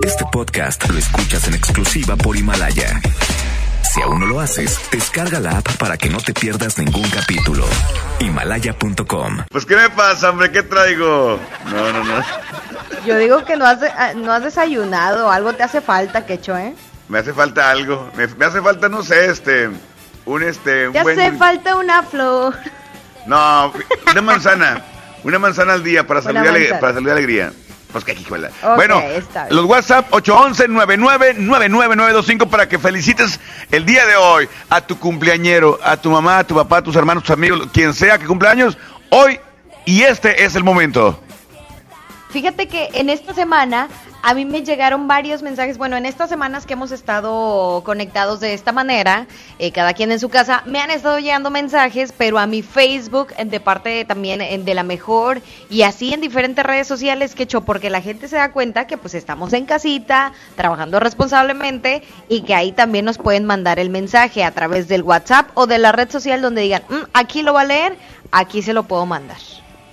Este podcast lo escuchas en exclusiva por Himalaya. Si aún no lo haces, descarga la app para que no te pierdas ningún capítulo. Himalaya.com. Pues, ¿qué me pasa, hombre? ¿Qué traigo? No, no, no. Yo digo que no has, ah, no has desayunado, algo te hace falta, Quecho, ¿eh? Me hace falta algo. Me, me hace falta, no sé, este. Un este. un Te buen- hace falta una flor. No, una manzana. Una manzana al día para salir, para salir de alegría. Pues que hijuela. Ok, bueno, los WhatsApp 811-999925 para que felicites el día de hoy a tu cumpleañero, a tu mamá, a tu papá, a tus hermanos, tus amigos, quien sea que cumpla años, hoy y este es el momento. Fíjate que en esta semana a mí me llegaron varios mensajes. Bueno, en estas semanas que hemos estado conectados de esta manera, eh, cada quien en su casa, me han estado llegando mensajes, pero a mi Facebook, de parte también eh, de la mejor, y así en diferentes redes sociales que he hecho, porque la gente se da cuenta que pues estamos en casita, trabajando responsablemente, y que ahí también nos pueden mandar el mensaje a través del WhatsApp o de la red social donde digan, "Mm, aquí lo va a leer, aquí se lo puedo mandar.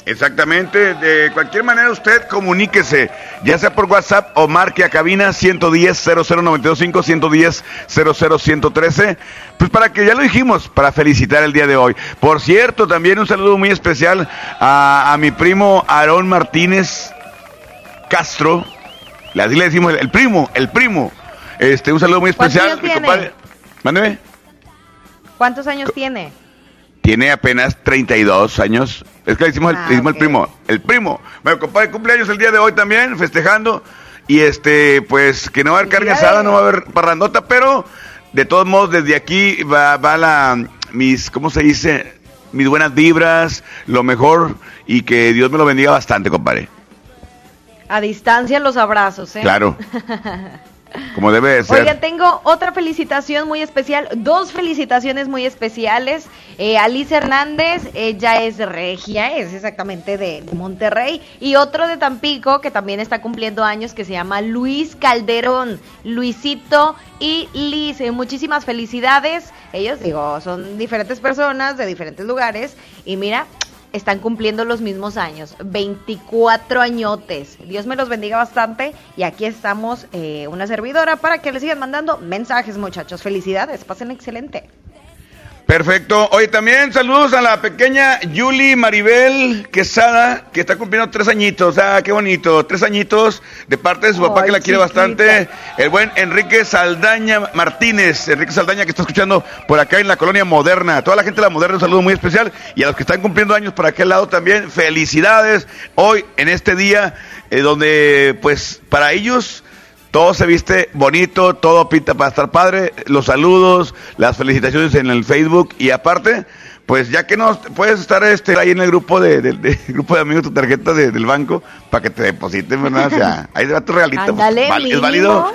Exactamente, de cualquier manera usted comuníquese, ya sea por WhatsApp o marque a cabina 110 00925 110 00113, pues para que ya lo dijimos, para felicitar el día de hoy. Por cierto, también un saludo muy especial a, a mi primo Aarón Martínez Castro, así le decimos el, el primo, el primo. Este, un saludo muy ¿Cuántos especial, mi compadre. Mándeme. ¿Cuántos años tiene? Tiene apenas 32 años. Es que le hicimos, el, Ah, le hicimos el primo. El primo. Bueno, compadre, cumpleaños el día de hoy también, festejando. Y este, pues, que no va a haber carne asada, no va a haber parrandota, pero de todos modos, desde aquí va, va la, mis, ¿cómo se dice? Mis buenas vibras, lo mejor, y que Dios me lo bendiga bastante, compadre. A distancia los abrazos, ¿eh? Claro. Como debe de ser. Oigan, tengo otra felicitación muy especial, dos felicitaciones muy especiales. Eh, Alice Hernández, ella es regia, es exactamente de, Monterrey. Y otro de Tampico, que también está cumpliendo años, que se llama Luis Calderón. Luisito y Liz, muchísimas felicidades. Ellos, digo, son diferentes personas de diferentes lugares. Y mira, están cumpliendo los mismos años, 24 añotes. Dios me los bendiga bastante y aquí estamos eh, una servidora para que le sigan mandando mensajes, muchachos. Felicidades, pasen excelente. Perfecto. Oye, también saludos a la pequeña Yuli Maribel Quesada, que está cumpliendo tres añitos. Ah, qué bonito. Tres añitos de parte de su papá Ay, que la quiere chiquita. bastante. El buen Enrique Saldaña Martínez. Enrique Saldaña que está escuchando por acá en la colonia moderna. Toda la gente de la moderna un saludo muy especial. Y a los que están cumpliendo años por aquel lado también, felicidades. Hoy, en este día, eh, donde pues para ellos... Todo se viste bonito, todo pinta para estar padre. Los saludos, las felicitaciones en el Facebook y aparte, pues ya que no puedes estar este ahí en el grupo de, del- del grupo de amigos tu tarjeta de- del banco para que te depositen, ¿verdad? O sea, ahí va tu regalito. pues, val- ¿Es válido?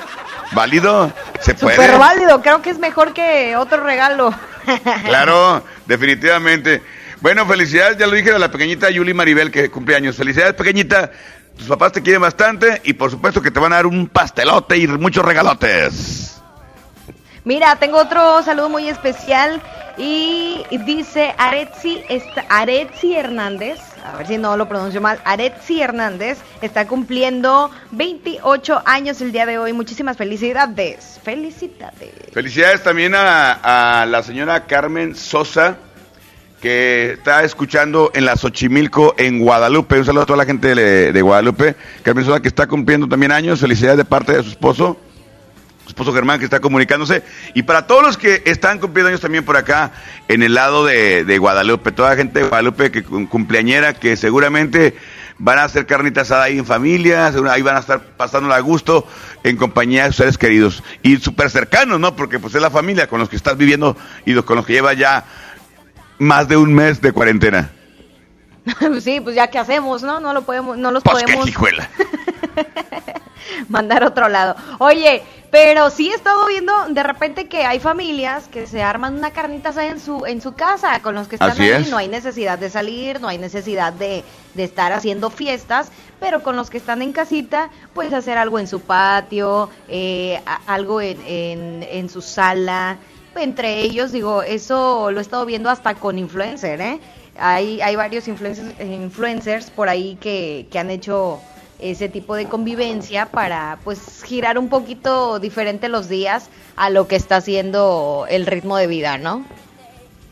¿Válido? ¿Se puede? Súper válido, creo que es mejor que otro regalo. Claro, definitivamente. Bueno, felicidades, ya lo dije a la pequeñita Yuli Maribel que cumple años. Felicidades, pequeñita. Tus papás te quieren bastante y por supuesto que te van a dar un pastelote y muchos regalotes. Mira, tengo otro saludo muy especial y dice Aretzi, está, Aretzi Hernández, a ver si no lo pronuncio mal, Aretzi Hernández está cumpliendo 28 años el día de hoy. Muchísimas felicidades. Felicidades. Felicidades también a, a la señora Carmen Sosa, que está escuchando en la Xochimilco, en Guadalupe. Un saludo a toda la gente de, de Guadalupe. Carmen Sosa, que está cumpliendo también años. Felicidades de parte de su esposo, su esposo Germán, que está comunicándose. Y para todos los que están cumpliendo años también por acá, en el lado de, de Guadalupe, toda la gente de Guadalupe que cum- cumpleañera, que seguramente van a hacer carnita asada ahí en familia, ahí van a estar pasándola a gusto en compañía de sus seres queridos. Y súper cercanos, ¿no? Porque pues es la familia con los que estás viviendo y los, con los que lleva ya más de un mes de cuarentena. sí, pues ya que hacemos, ¿no? No lo podemos, no los Pues podemos mandar a otro lado. Oye, pero sí he estado viendo de repente que hay familias que se arman una carnita asada en su en su casa con los que están Así ahí. es. No hay necesidad de salir, no hay necesidad de, de estar haciendo fiestas, pero con los que están en casita, pues hacer algo en su patio, eh, algo en, en, en su sala. Entre ellos, digo, eso lo he estado viendo hasta con influencer, ¿eh? Hay, hay varios influencers, influencers por ahí que, que han hecho ese tipo de convivencia para pues girar un poquito diferente los días a lo que está haciendo el ritmo de vida, ¿no?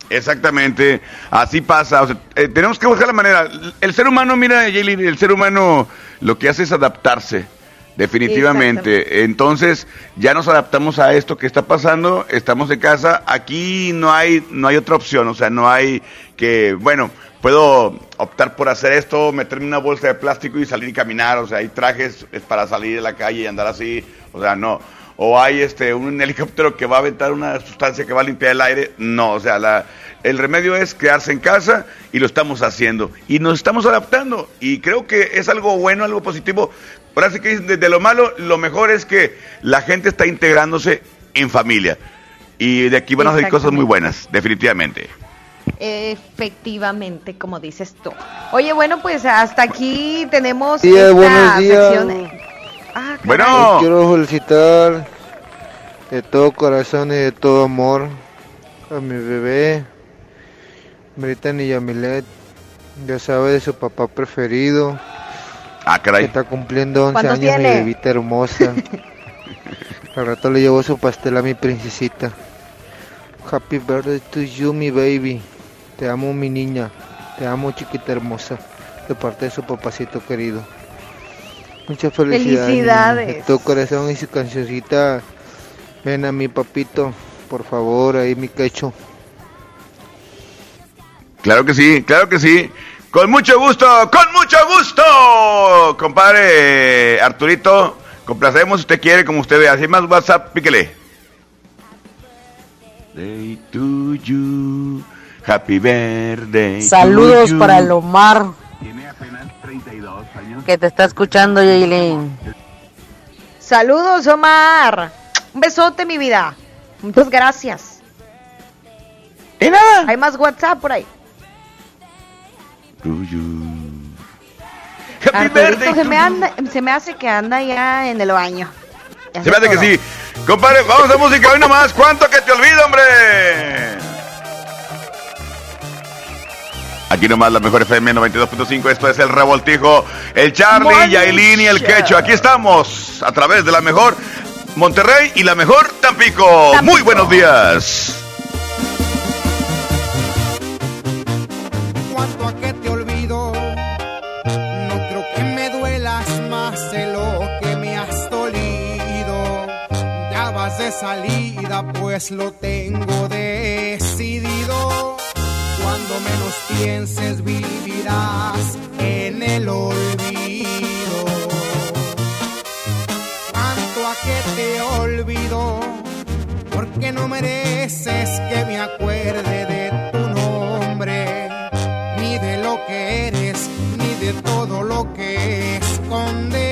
Exactamente, así pasa. Eh, tenemos que buscar la manera. El ser humano, mira, el ser humano lo que hace es adaptarse, definitivamente. Entonces, ya nos adaptamos a esto que está pasando, estamos en casa, aquí no hay, no hay otra opción, o sea, no hay que, bueno, puedo optar por hacer esto, meterme una bolsa de plástico y salir y caminar, o sea, hay trajes para salir de la calle y andar así, o sea, no o hay este un helicóptero que va a aventar una sustancia que va a limpiar el aire. No, o sea, la, el remedio es quedarse en casa y lo estamos haciendo. Y nos estamos adaptando. Y creo que es algo bueno, algo positivo. Por así que desde lo malo, lo mejor es que la gente está integrándose en familia. Y de aquí van a salir cosas muy buenas, definitivamente. Efectivamente, como dices tú. Oye, bueno, pues hasta aquí tenemos esta sección. Ah, bueno. quiero felicitar de todo corazón y de todo amor a mi bebé, Brittany Yamilet. Ya sabe de su papá preferido. Ah, caray. Que está cumpliendo 11 años, mi bebita hermosa. Al rato le llevo su pastel a mi princesita. Happy birthday to you, mi baby. Te amo, mi niña. Te amo, chiquita hermosa. De parte de su papacito querido. Muchas felicidades. Felicidades. tu corazón y su cancioncita. Ven a mi papito, por favor, ahí mi quecho. Claro que sí, claro que sí. Con mucho gusto, con mucho gusto, compadre Arturito. Complacemos si usted quiere, como usted ve. Así más WhatsApp, píquele. Day to you. Happy birthday. Saludos para el Omar. Tiene apenas 32 años. Que te está escuchando, Yailin. Saludos, Omar. Un besote, mi vida. Muchas gracias. ¿Y nada? Hay más WhatsApp por ahí. Happy se, me anda, se me hace que anda ya en el baño. se me hace que sí. Compadre, vamos a música hoy nomás. ¿Cuánto que te olvido, hombre? Aquí nomás la mejor FM 92.5. Esto es el revoltijo. El Charlie, Yailin y el Quecho. Aquí estamos a través de la mejor Monterrey y la mejor Tampico. Tampico. Muy buenos días. Salida, pues lo tengo decidido. Cuando menos pienses vivirás en el olvido. Cuanto a que te olvido, porque no mereces que me acuerde de tu nombre, ni de lo que eres, ni de todo lo que escondes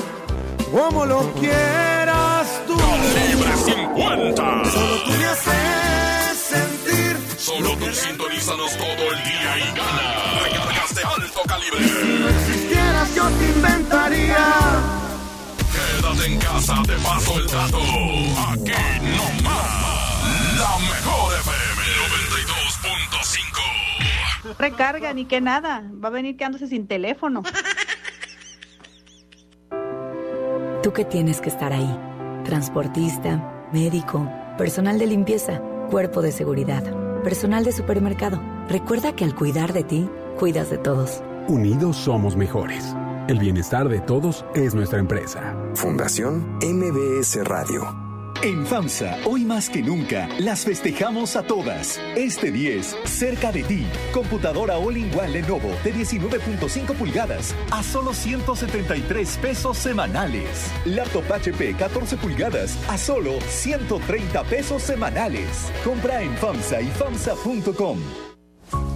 como lo quieras tú. Calibre 50. Solo tú me haces sentir. Solo tú sintonízanos todo el día y gana. Recargas de alto calibre. Si no existieras, yo te inventaría. Quédate en casa, te paso el dato. Aquí no más. La mejor FM 92.5. Recarga ni que nada. Va a venir quedándose sin teléfono. Tú que tienes que estar ahí. Transportista, médico, personal de limpieza, cuerpo de seguridad, personal de supermercado. Recuerda que al cuidar de ti, cuidas de todos. Unidos somos mejores. El bienestar de todos es nuestra empresa. Fundación MBS Radio. En FAMSA, hoy más que nunca, las festejamos a todas. Este 10, cerca de ti. Computadora All-in-One Lenovo de 19.5 pulgadas a solo 173 pesos semanales. Laptop HP 14 pulgadas a solo 130 pesos semanales. Compra en FAMSA y FAMSA.com.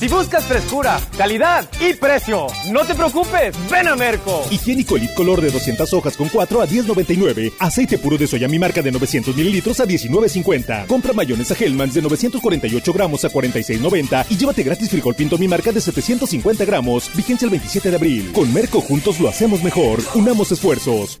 Si buscas frescura, calidad y precio, no te preocupes, ven a Merco. Higiénico Elite Color de 200 hojas con 4 a 10.99. Aceite puro de soya mi marca de 900 mililitros a 19.50. Compra mayonesa Hellmann's de 948 gramos a 46.90 y llévate gratis frijol pinto mi marca de 750 gramos. Vigencia el 27 de abril. Con Merco juntos lo hacemos mejor. Unamos esfuerzos.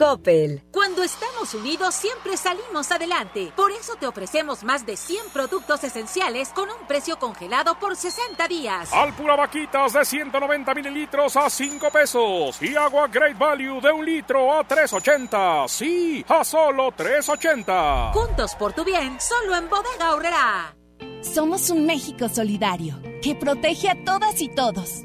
Coppel. Cuando estamos unidos siempre salimos adelante. Por eso te ofrecemos más de 100 productos esenciales con un precio congelado por 60 días. Alpura Vaquitas de 190 mililitros a 5 pesos. Y agua Great Value de un litro a 3.80. Sí, a solo 3.80. Juntos por tu bien, solo en Bodega Horrera. Somos un México solidario que protege a todas y todos.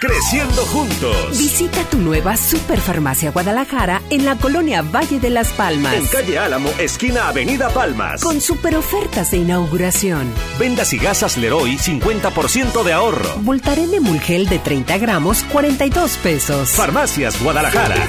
Creciendo juntos. Visita tu nueva Superfarmacia Guadalajara en la colonia Valle de las Palmas. En calle Álamo, esquina Avenida Palmas. Con super ofertas de inauguración. Vendas y gasas Leroy, 50% de ahorro. Voltaren de Mulgel de 30 gramos, 42 pesos. Farmacias Guadalajara.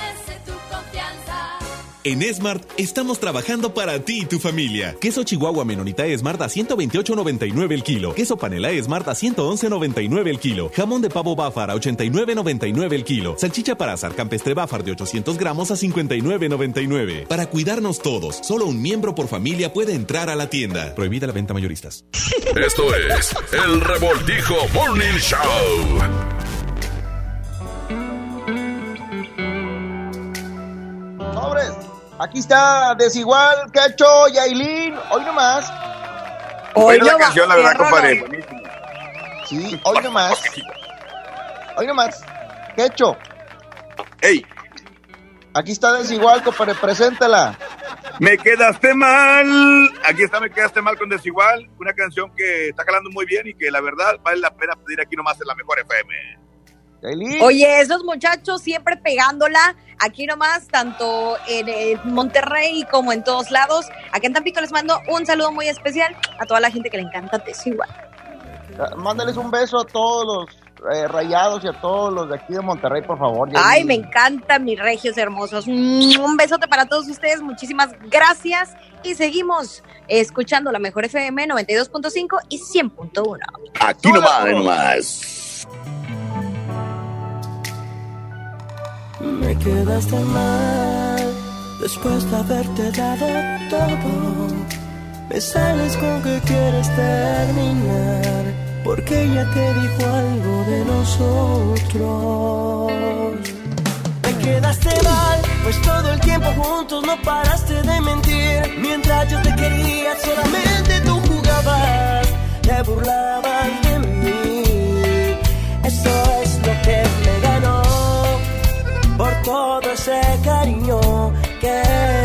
En Smart estamos trabajando para ti y tu familia. Queso Chihuahua Menonita Smart a 128.99 el kilo. Queso Panela Smart a 111.99 el kilo. Jamón de pavo Bafar a 89.99 el kilo. Salchicha para azar campestre Bafar de 800 gramos a 59.99. Para cuidarnos todos, solo un miembro por familia puede entrar a la tienda. Prohibida la venta mayoristas. Esto es el Revoltijo Morning Show. Sobres, aquí está Desigual, Cacho, Yailin, hoy nomás. Hoy la canción, la verdad, compadre. Sí, hoy nomás. Hoy nomás. Quecho. Ey. Aquí está Desigual, compadre, preséntala. Me quedaste mal. Aquí está Me quedaste mal con Desigual. Una canción que está calando muy bien y que la verdad vale la pena pedir aquí nomás en la mejor FM. Oye, esos muchachos siempre pegándola aquí nomás, tanto en, Monterrey como en todos lados. Aquí en Tampico les mando un saludo muy especial a toda la gente que le encanta Desigual. Mándales un beso a todos los eh, rayados y a todos los de aquí de Monterrey, por favor. Ay, me encantan mis regios hermosos. Mm, Un besote para todos ustedes, muchísimas gracias. Y seguimos escuchando la mejor FM 92.5 y 100.1. Aquí nomás, nomás. Me quedaste mal después de haberte dado todo. Me sales con que quieres terminar porque ella te dijo algo de nosotros. Me quedaste mal, pues todo el tiempo juntos no paraste de mentir. Mientras yo te quería, solamente tú jugabas, te burlabas por todo ese cariño que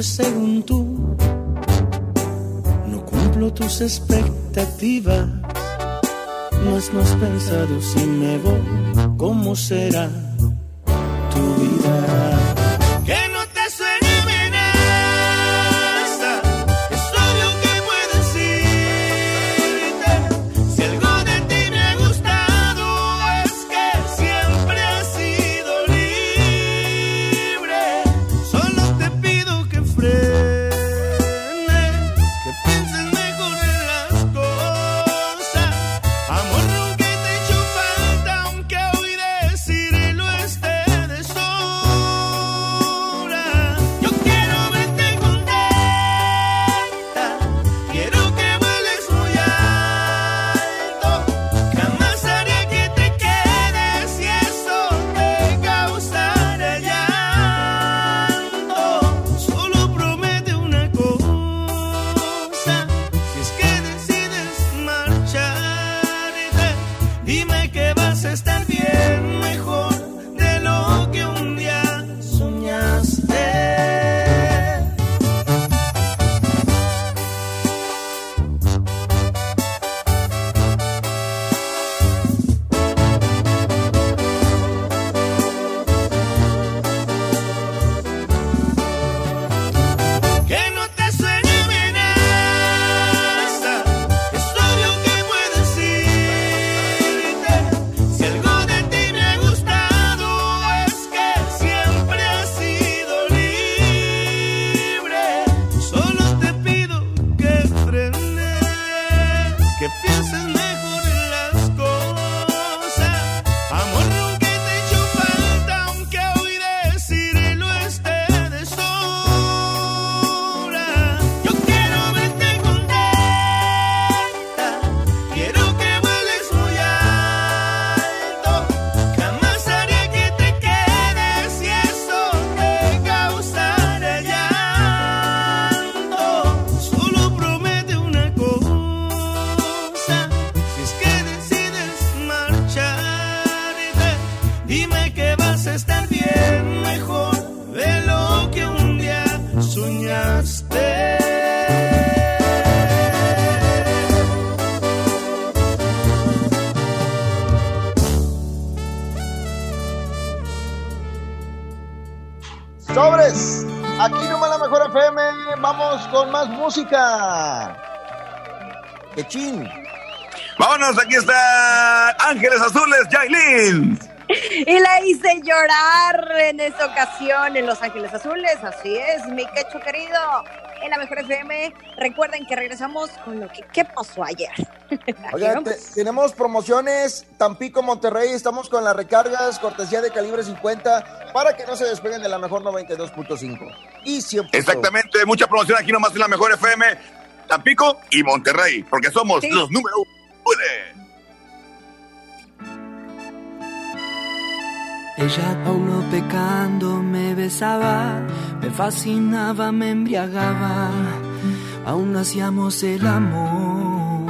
pues según tú, no cumplo tus expectativas. No has más pensado si me voy, ¿cómo será música. ¡Qué chin! Vámonos, aquí está Ángeles Azules, Yailin. Y la hice llorar en esta ocasión en Los Ángeles Azules. Así es, mi quecho querido. En la Mejor FM. Recuerden que regresamos con lo que ¿qué pasó ayer. Oigan, te- tenemos promociones Tampico, Monterrey, estamos con las recargas, cortesía de calibre 50, para que no se despeguen de la mejor 92.5. Y siempre. Exactamente, mucha promoción aquí nomás en la mejor FM, Tampico y Monterrey, porque somos Sí. los número uno. Ella aún no pecando me besaba, me fascinaba, me embriagaba, aún no hacíamos el amor.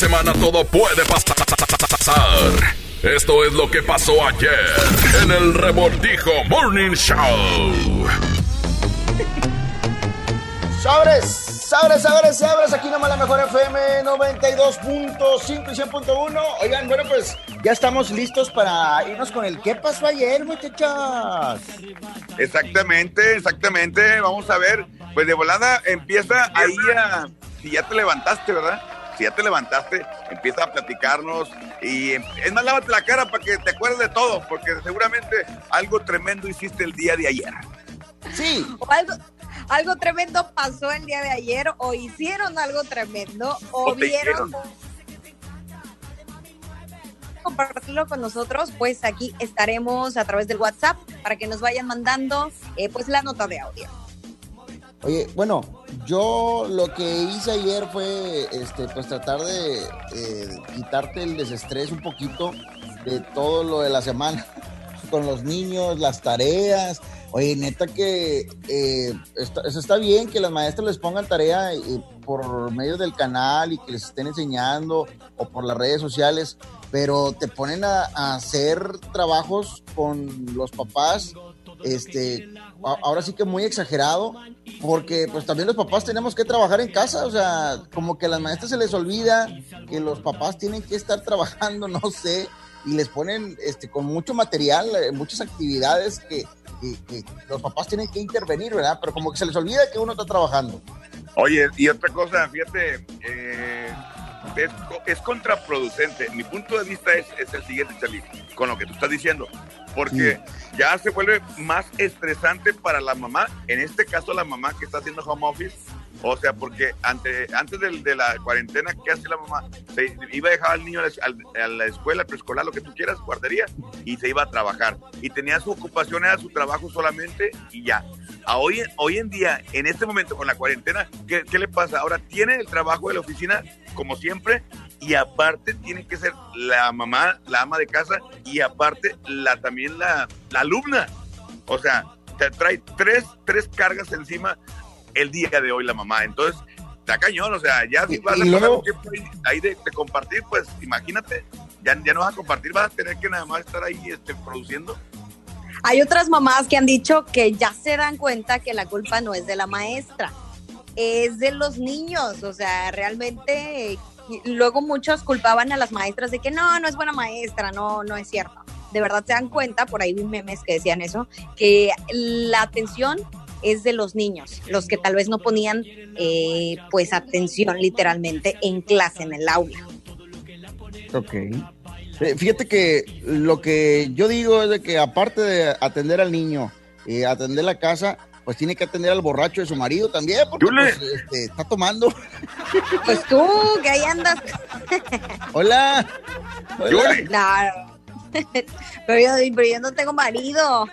semana todo puede pasar. Esto es lo que pasó ayer en el Revoltijo Morning Show. Sobres, sobres, sobres, sobres. Aquí nomás la mejor FM 92.5 y 100.1. Oigan, bueno, pues ya estamos listos para irnos con el ¿Qué pasó ayer, muchachos? Exactamente, exactamente. Vamos a ver. Pues de volada empieza ahí a. Si ya te levantaste, ¿verdad? Si ya te levantaste, empieza a platicarnos. Y em, es más, lávate la cara para que te acuerdes de todo, porque seguramente algo tremendo hiciste el día de ayer. Sí. O algo, algo tremendo pasó el día de ayer, o hicieron algo tremendo, o, O vieron. hicieron. compartirlo con nosotros, pues aquí estaremos a través del WhatsApp para que nos vayan mandando eh, pues la nota de audio. Oye, bueno, yo lo que hice ayer fue, este, pues tratar de eh, quitarte el desestrés un poquito de todo lo de la semana, con los niños, las tareas. Oye, neta que eh, está, eso está bien que las maestras les pongan tarea eh, por medio del canal y que les estén enseñando o por las redes sociales, pero te ponen a, a hacer trabajos con los papás este, ahora sí que muy exagerado, porque pues también los papás tenemos que trabajar en casa, o sea, como que a las maestras se les olvida que los papás tienen que estar trabajando, no sé, y les ponen este, con mucho material, eh, muchas actividades que, los papás tienen que intervenir, ¿verdad? Pero como que se les olvida que uno está trabajando. Oye, y otra cosa, fíjate, eh, es, es contraproducente. Mi punto de vista es, es el siguiente, Charlie, con lo que tú estás diciendo. Porque ya se vuelve más estresante para la mamá, en este caso la mamá que está haciendo home office. O sea, porque ante, antes del- de, la cuarentena, ¿qué hace la mamá? Se iba a dejar al niño a la, escuela, preescolar, lo que tú quieras, guardería, y se iba a trabajar. Y tenía su ocupación, era su trabajo solamente, y ya. Hoy, hoy en día, en este momento con la cuarentena, ¿qué, qué le pasa? Ahora tiene el trabajo de la oficina, como siempre, y aparte tiene que ser la mamá, la ama de casa, y aparte la también la, la alumna. O sea, te trae tres, tres cargas encima el día de hoy la mamá. Entonces, está cañón, o sea, ya si vas a luego- pasar un tiempo ahí ahí de, de compartir, pues imagínate, ya, ya no vas a compartir, vas a tener que nada más estar ahí este, produciendo. Hay otras mamás que han dicho que ya se dan cuenta que la culpa no es de la maestra, es de los niños. O sea, realmente y luego muchos culpaban a las maestras de que no, no es buena maestra, no, no es cierto. De verdad se dan cuenta, por ahí vi memes que decían eso, que la atención es de los niños, los que tal vez no ponían eh, pues atención literalmente en clase, en el aula. Ok. Eh, Fíjate que lo que yo digo es de que aparte de atender al niño, eh, atender la casa, pues tiene que atender al borracho de su marido también, porque pues, este, está tomando. Pues tú, que ahí andas. Hola. Hola. No, pero yo, pero yo no tengo marido.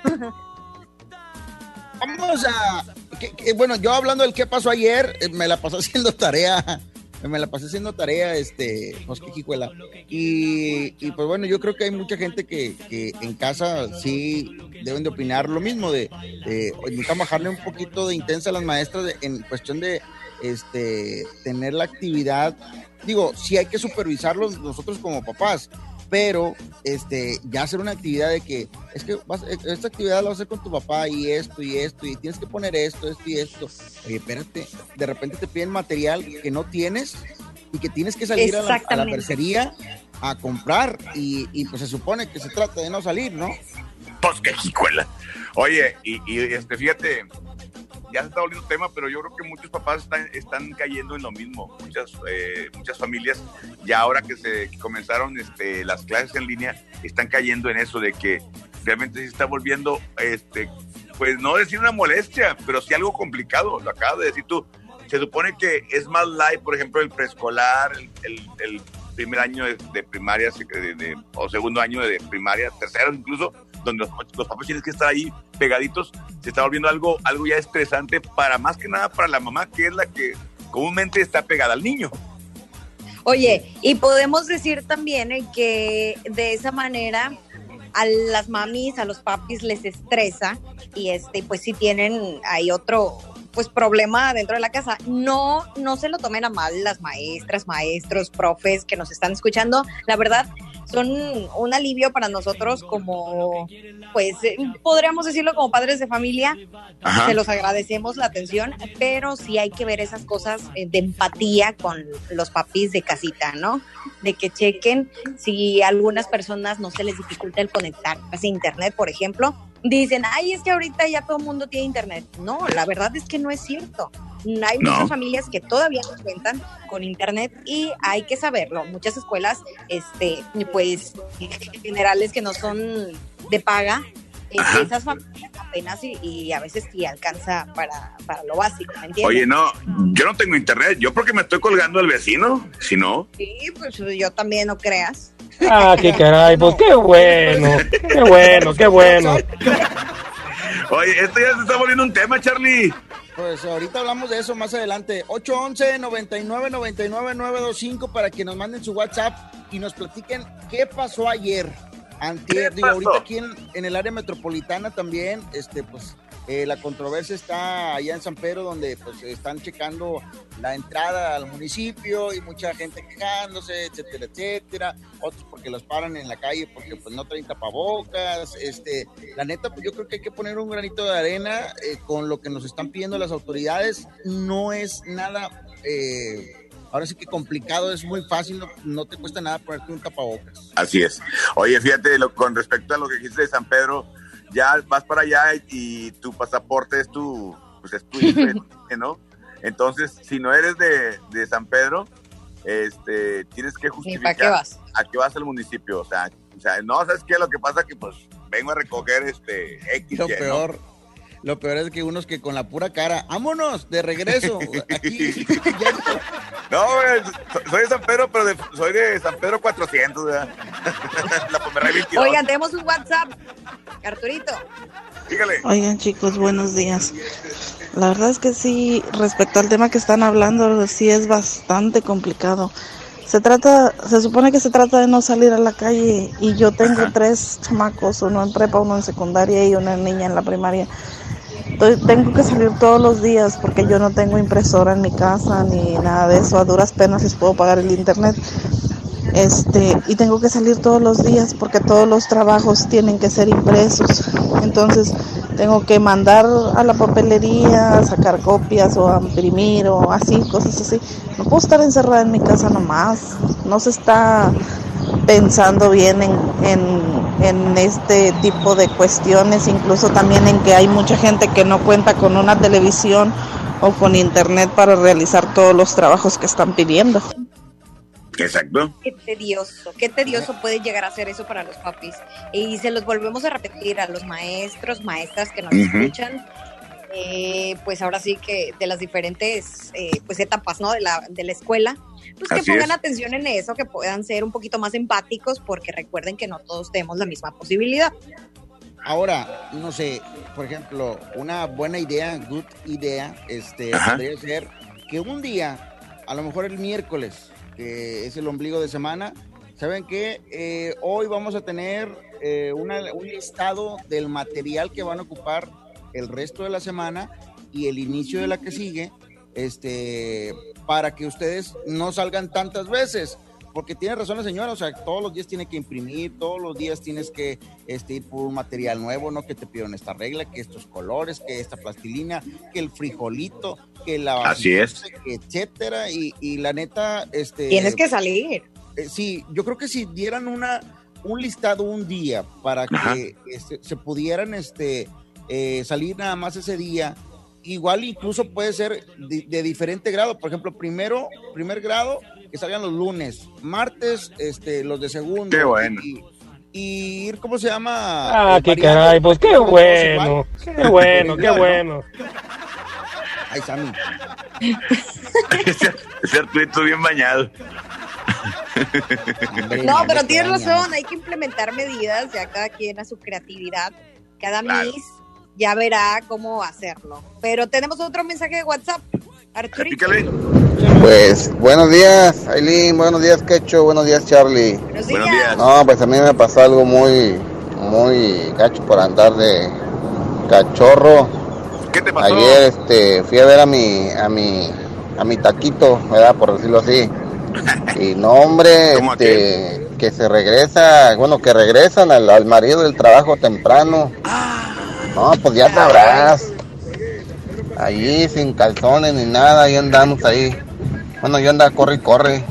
Vamos a. que- bueno, yo hablando del qué pasó ayer, eh, me la pasé haciendo tarea. Me la pasé haciendo tarea, este, pues qué jijuela. Y, y, pues bueno, yo creo que hay mucha gente que, que en casa sí deben de opinar lo mismo, de, de necesitan bajarle un poquito de intensa a las maestras de- en cuestión de este tener la actividad. Digo, sí hay que supervisarlos nosotros como papás, pero este ya hacer una actividad de que es que vas- esta actividad la vas a hacer con tu papá y esto y esto y tienes que poner esto, esto y esto. Oye, espérate, de repente te piden material que no tienes y que tienes que salir a la, a la mercería a comprar y, y, pues se supone que se trata de no salir, ¿no? Pues qué jicuela. Oye, y, y, este, fíjate, ya se está volviendo tema, pero yo creo que muchos papás están, están cayendo en lo mismo. Muchas, eh, muchas familias, ya ahora que se comenzaron este, las clases en línea, están cayendo en eso de que realmente se está volviendo, este, pues no decir una molestia, pero sí algo complicado. Lo acabas de decir tú. Se supone que es más light, por ejemplo, el preescolar, el, el- el primer año de, de primaria de- de- o segundo año de primaria, tercero incluso, donde los, papás tienen que estar ahí pegaditos, se está volviendo algo, algo ya estresante para más que nada para la mamá, que es la que comúnmente está pegada al niño. Oye, y podemos decir también eh, que de esa manera a las mamis, a los papis les estresa y este, pues si tienen, hay otro, pues problema dentro de la casa. No, no se lo tomen a mal las maestras, maestros, profes que nos están escuchando. La verdad, son un alivio para nosotros como, pues, eh, podríamos decirlo como padres de familia. Ajá. Se los agradecemos la atención, pero sí hay que ver esas cosas eh, de empatía con los papis de casita, ¿no? De que chequen si a algunas personas no se les dificulta el conectar a internet, por ejemplo. Dicen, ay, es que ahorita ya todo el mundo tiene internet. No, la verdad es que no es cierto. Hay No. muchas familias que todavía no cuentan con internet y hay que saberlo. Muchas escuelas, este, pues, generales que no son de paga, eh, Ajá. esas familias apenas y, y a veces sí alcanza para, para lo básico, ¿me entiendes? Oye, no, yo no tengo internet. Yo porque me estoy colgando al vecino. Si no, Sí, pues yo también, no creas. Ah, qué caray, pues qué bueno, qué bueno, qué bueno. Oye, esto ya se está volviendo un tema, Charlie. Pues ahorita hablamos de eso más adelante. 811-9999-925 para que nos manden su WhatsApp y nos platiquen qué pasó ayer. Antier, ¿Qué digo, pasó? ahorita aquí en, en el área metropolitana también, este, pues, eh, la controversia está allá en San Pedro, donde pues están checando la entrada al municipio y mucha gente quejándose, etcétera, etcétera. Otros porque los paran en la calle porque pues no traen tapabocas. Este, la neta, pues yo creo que hay que poner un granito de arena eh, con lo que nos están pidiendo las autoridades. No es nada, eh, ahora sí que complicado, es muy fácil, no, te cuesta nada ponerte un tapabocas. Así es. Oye, fíjate, lo- con respecto a lo que dijiste de San Pedro, ya vas para allá y, y tu pasaporte es tu, pues es tu ¿no? Entonces, si no eres de, de San Pedro, este, tienes que justificar qué vas? a qué vas al municipio. O sea, o sea, no, ¿sabes qué? Lo que pasa que, pues, vengo a recoger este X, Lo Y, ¿no? Lo peor es que unos que con la pura cara, vámonos, de regreso. Aquí, No, güey, soy de San Pedro, pero de- soy de San Pedro 400, ¿verdad? la Pomerray 22. Oigan, tenemos un WhatsApp, Arturito. Dígale. Oigan chicos, buenos días. La verdad es que sí, respecto al tema que están hablando, sí es bastante complicado. Se trata, se supone que se trata de no salir a la calle y yo tengo tres chamacos, uno en prepa, uno en secundaria y una niña en la primaria. Tengo que salir todos los días porque yo no tengo impresora en mi casa ni nada de eso. A duras penas les puedo pagar el internet. Este, y tengo que salir todos los días porque todos los trabajos tienen que ser impresos. Entonces, tengo que mandar a la papelería, sacar copias o a imprimir o así, cosas así. No puedo estar encerrada en mi casa nomás. No se está pensando bien en, en, en este tipo de cuestiones, incluso también en que hay mucha gente que no cuenta con una televisión o con internet para realizar todos los trabajos que están pidiendo. Exacto. Qué tedioso, qué tedioso puede llegar a ser eso para los papis. Y se los volvemos a repetir a los maestros, maestras que nos escuchan. Eh, pues ahora sí que de las diferentes eh, pues etapas no de la, de la escuela pues que pongan es. atención en eso que puedan ser un poquito más empáticos porque recuerden que no todos tenemos la misma posibilidad Ahora, no sé, por ejemplo, una buena idea, good idea, este, Ajá. podría ser que un día, a lo mejor el miércoles, que es el ombligo de semana, ¿saben qué? Eh, hoy vamos a tener eh, una- un listado del material que van a ocupar el resto de la semana y el inicio de la que sigue, este, para que ustedes no salgan tantas veces. Porque tiene razón la señora, o sea, todos los días tiene que imprimir, todos los días tienes que este, ir por un material nuevo, ¿no? Que te pidieron esta regla, que estos colores, que esta plastilina, que el frijolito, que la... Así es. Etcétera, y, y la neta, este... tienes que salir eh, sí, yo creo que si dieran una un listado un día para que este, se pudieran este eh, salir nada más ese día, igual incluso puede ser de, de diferente grado. Por ejemplo, primero, primer grado, que salgan los lunes, martes, este, los de segundo. Qué bueno. Y, y ir, ¿cómo se llama? Ah, Eh, qué caray, pues qué bueno, qué bueno, qué ¿no? bueno. Ay, Sammy. ese, ese bien bañado. no pero tienes razón hay que implementar medidas ya cada quien a su creatividad cada Claro. mis ya verá cómo hacerlo pero tenemos otro mensaje de WhatsApp Arturito Pues buenos días, Aileen, buenos días, Quecho, buenos días, Charlie. Buenos días. No, pues a mí me pasó algo muy, muy gacho por andar de cachorro. ¿Qué te pasó? Ayer este, fui a ver a mi, a mi, a mi taquito, ¿verdad? Por decirlo así. Y no, hombre, este, que se regresa, bueno, que regresan al, al marido del trabajo temprano. No, pues ya sabrás. Allí sin calzones ni nada, ahí andamos ahí. Bueno, yo andaba corre y corre.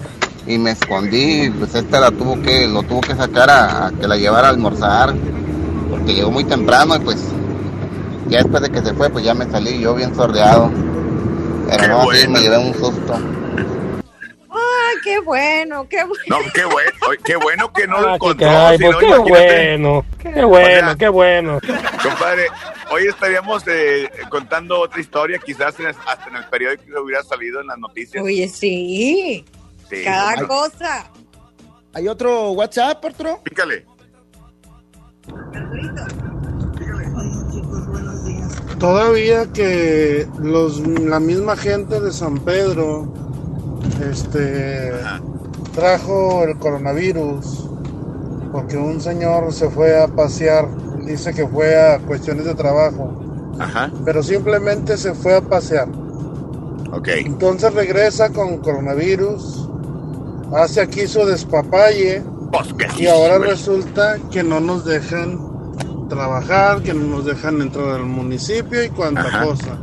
Y me escondí, pues esta la tuvo que, lo tuvo que sacar a, a que la llevara a almorzar. Porque llegó muy temprano y pues ya después de que se fue, pues ya me salí yo bien sordeado. Pero no, sí, me llevé un susto. Ay, qué bueno, qué bueno. No, qué bueno, qué bueno que no lo Ah, encontró. caray, pues qué bueno, qué bueno, qué bueno. Compadre, hoy estaríamos eh, contando otra historia, quizás en el- hasta en el periódico hubiera salido en las noticias. Oye, sí. Sí. Cada cosa. ¿Hay otro WhatsApp, Arturo? Pícale. Todavía que los, la misma gente de San Pedro este, trajo el coronavirus porque un señor se fue a pasear, dice que fue a cuestiones de trabajo, Ajá. pero simplemente se fue a pasear. Ok. Entonces regresa con coronavirus, hace aquí su despapalle y ahora resulta que no nos dejan trabajar, que no nos dejan entrar al municipio y cuanta Ajá. cosa.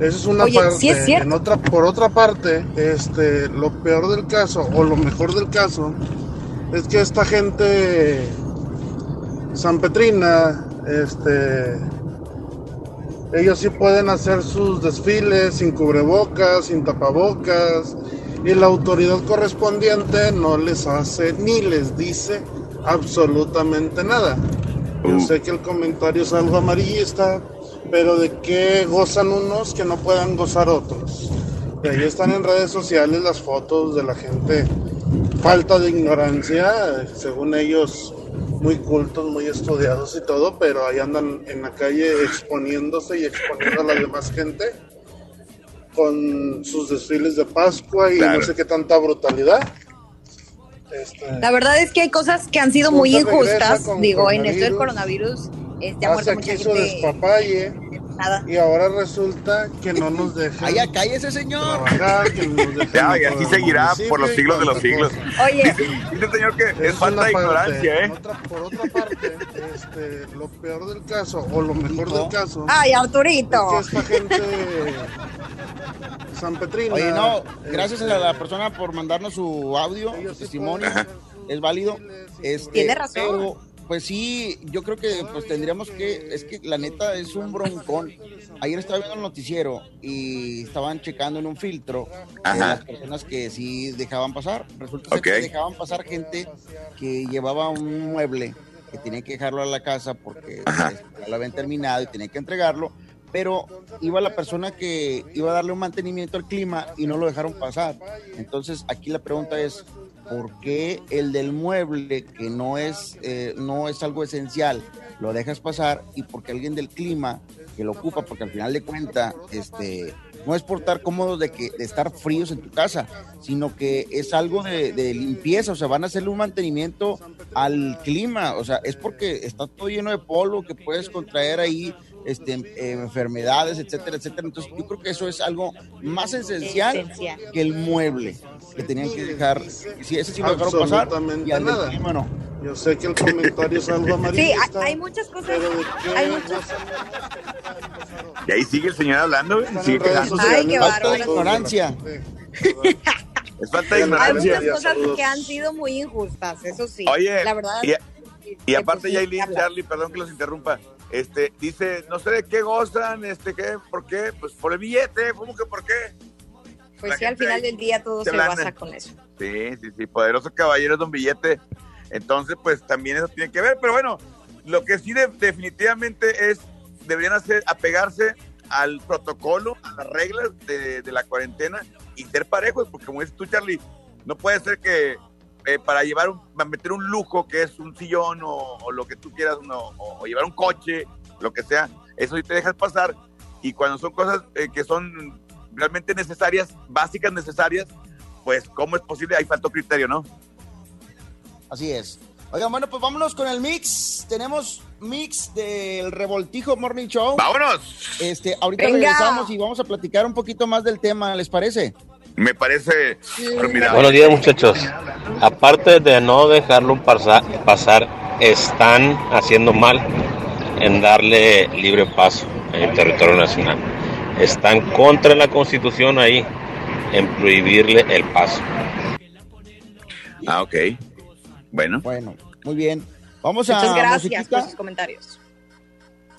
Esa es una Oye, parte. sí es cierto. En otra, por otra parte, este, lo peor del caso, o lo mejor del caso, es que esta gente San Petrina, este, ellos sí pueden hacer sus desfiles sin cubrebocas, sin tapabocas, y la autoridad correspondiente no les hace ni les dice absolutamente nada. Yo sé que el comentario es algo amarillista, pero ¿de qué gozan unos que no puedan gozar otros? Y ahí están en redes sociales las fotos de la gente, falta de ignorancia, según ellos muy cultos, muy estudiados y todo, pero ahí andan en la calle exponiéndose y exponiendo a la demás gente con sus desfiles de Pascua y Claro. no sé qué tanta brutalidad. Este, La verdad es que hay cosas que han sido muy injustas. con Digo, en esto del coronavirus. Este, hace aquí su gente. despapalle Nada. y ahora resulta que no nos dejan Ay, cállese, señor. trabajar, que no nos dejan Ya, y así seguirá por los siglos de los siglos. Oye, Dice el señor que es, Es falta de parte. ignorancia, ¿eh? Otra- por otra parte, este, lo peor del caso, o lo mejor del caso, Ay, Arturito. es que esta gente San Petrina. Oye, no, gracias este, a la persona por mandarnos su audio, su testimonio, es válido. Este, Tiene razón. Pero, pues sí, yo creo que pues tendríamos que, es que la neta es un broncón. Ayer estaba viendo el noticiero y estaban checando en un filtro de Ajá. las personas que sí dejaban pasar. Resulta ser Ok. que dejaban pasar gente que llevaba un mueble que tenía que dejarlo a la casa porque este, ya lo habían terminado y tenía que entregarlo pero iba la persona que iba a darle un mantenimiento al clima y no lo dejaron pasar. Entonces aquí la pregunta es, ¿por qué el del mueble, que no es, eh, no es algo esencial, lo dejas pasar y porque alguien del clima que lo ocupa, porque al final de cuentas, este, no es por estar cómodos de, que, de estar fríos en tu casa, sino que es algo de, de limpieza, o sea, van a hacerle un mantenimiento al clima, o sea, es porque está todo lleno de polvo que puedes contraer ahí este, eh, enfermedades, etcétera, etcétera. Entonces, yo creo que eso es algo más esencial, Esencial. que el mueble que tenían que dejar. Si ese sí lo dejaron pasar, y al nada. clima no. Yo sé que el comentario es algo Sí, hay, amarillista. hay muchas cosas. ¿de Hay muchas. Y ahí sigue el señor hablando. Sigue. Ay, qué Falta de ignorancia. Es falta de Hay ignorancia. muchas cosas que han sido muy injustas, eso sí. Oye, la verdad. y, y aparte Yailin. Charlie, perdón que los interrumpa, este, dice, no sé de qué gozan, este, qué, por qué, pues por el billete, ¿cómo que por qué? Pues la sí, al final del día todo se se basa con eso. Sí, sí, sí, poderoso caballero don billete. Entonces, pues también eso tiene que ver, pero bueno, lo que sí de- definitivamente es, deberían hacer, apegarse al protocolo, a las reglas de, de la cuarentena y ser parejos, porque como dices tú, Charlie, no puede ser que eh, para llevar un, para meter un lujo que es un sillón o, o lo que tú quieras, no, o, o llevar un coche, lo que sea, eso sí te dejas pasar. Y cuando son cosas eh, que son realmente necesarias, básicas necesarias, pues cómo es posible, ahí faltó criterio, ¿no? Así es. Oigan, bueno, pues vámonos con el mix. Tenemos mix del Revoltijo Morning Show. ¡Vámonos! Este, ahorita Venga. regresamos y vamos a platicar un poquito más del tema, ¿les parece? Me parece formidable. Buenos días muchachos. Aparte de no dejarlo pasar, pasar, están haciendo mal en darle libre paso en el territorio nacional. Están contra la constitución ahí en prohibirle el paso. Ah, ok. Bueno. Bueno, muy bien. Vamos a Muchas gracias musiquita. por sus comentarios.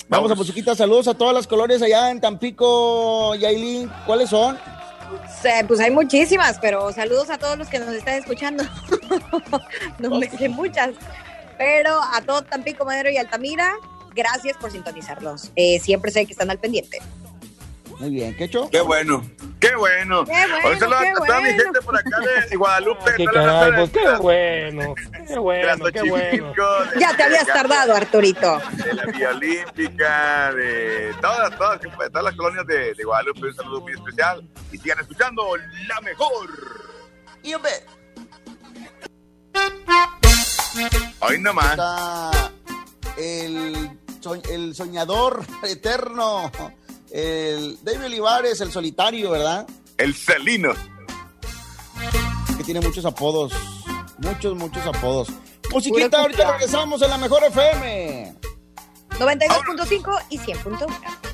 Vamos a musiquita. Saludos a todas las colores allá en Tampico, Yailin. ¿Cuáles son? Pues hay muchísimas, pero saludos a todos los que nos están escuchando. no me sé muchas. Pero a todo Tampico, Madero y Altamira, gracias por sintonizarlos. Eh, siempre sé que están al pendiente. Muy bien, ¿qué hecho? Qué bueno, qué bueno. Qué bueno, Un saludo qué a toda mi gente por acá de Guadalupe. Qué caray, raza pues qué bueno, qué bueno, qué Ya te habías tardado, Arturito. De la Vía Olímpica, de todas, todas, de todas las colonias de, de Guadalupe. Un saludo muy especial. Y sigan escuchando la mejor. Y hombre. Hoy nomás. Está el, so- el soñador eterno, el David Olivares, el solitario, ¿verdad? El Celino. Que tiene muchos apodos, muchos, muchos apodos. Musiquita, ahorita regresamos en la mejor FM. 92.5 y 100.1.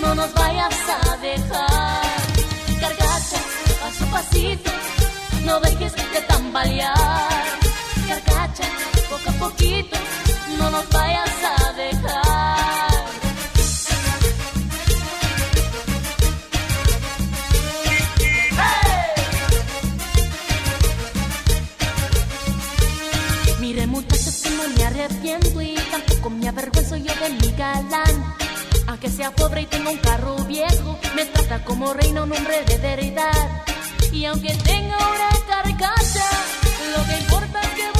no nos vayas a dejar. Carcacha, a pasito, no dejes de tambalear. Carcacha, poco a poquito, no nos vayas a dejar. ¡Hey! Mire muchachos que no me arrepiento y tampoco me avergüenzo yo de mi galán aunque sea pobre y tenga un carro viejo, me trata como reina un hombre de veredad. Y aunque tenga una carcasa, lo que importa es que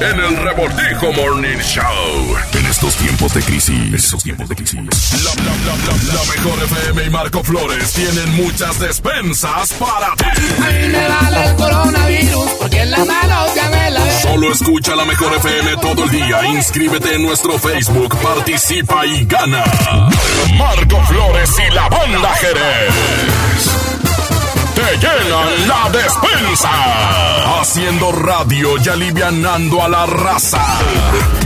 en el Revoltijo Morning Show. En estos tiempos de crisis. En estos tiempos de crisis. La, la, la, la, la mejor FM y Marco Flores tienen muchas despensas para ti. A mí me vale el coronavirus porque en la mano ya me la Solo escucha la mejor FM todo el día. Inscríbete en nuestro Facebook, participa y gana. Marco Flores y la banda Jerez. Te llenan la despensa. Haciendo radio y alivianando a la raza.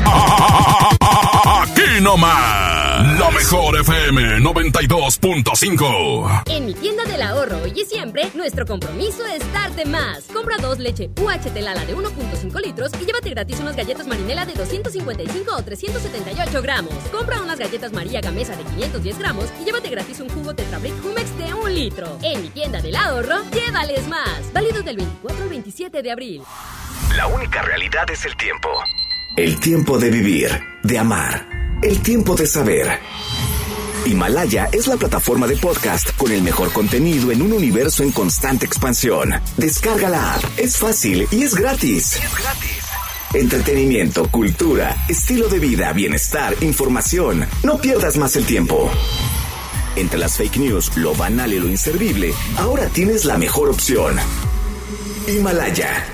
Aquí nomás. La mejor FM 92.5. En mi tienda del ahorro hoy y siempre, nuestro compromiso es darte más. Compra dos leche UHT Lala de 1.5 litros y llévate gratis unas galletas marinela de 255 o 378 gramos. Compra unas galletas María Gamesa de 510 gramos y llévate gratis un jugo Tetrabric Humex de 1 litro. En mi tienda del ahorro, llévales más. Válido del 24 al 27 de abril. La única realidad es el tiempo. El tiempo de vivir, de amar, el tiempo de saber. Himalaya es la plataforma de podcast con el mejor contenido en un universo en constante expansión. Descarga la app, es fácil y es gratis. Entretenimiento, cultura, estilo de vida, bienestar, información. No pierdas más el tiempo. Entre las fake news, lo banal y lo inservible, ahora tienes la mejor opción. Himalaya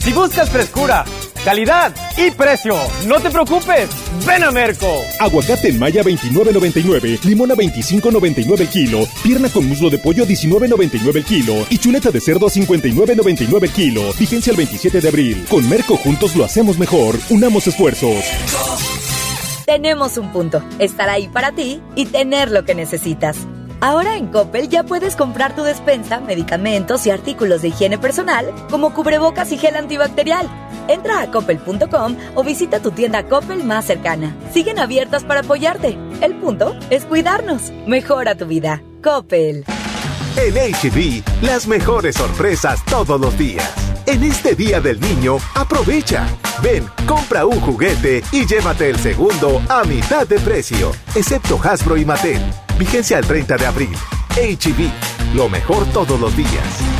Si buscas frescura, calidad y precio, no te preocupes, ven a Merco. Aguacate en Maya 29.99, limón a 25.99 el kilo, pierna con muslo de pollo 19.99 el kilo y chuleta de cerdo a 59.99 el kilo. Vigencia el 27 de abril. Con Merco juntos lo hacemos mejor. Unamos esfuerzos. Tenemos un punto, estar ahí para ti y tener lo que necesitas. Ahora en Coppel ya puedes comprar tu despensa, medicamentos y artículos de higiene personal, como cubrebocas y gel antibacterial. Entra a coppel.com o visita tu tienda Coppel más cercana. Siguen abiertas para apoyarte. El punto es cuidarnos. Mejora tu vida. Coppel. En HB, las mejores sorpresas todos los días. En este Día del Niño, aprovecha. Ven, compra un juguete y llévate el segundo a mitad de precio, excepto Hasbro y Mattel. Vigencia el 30 de abril. HB, lo mejor todos los días.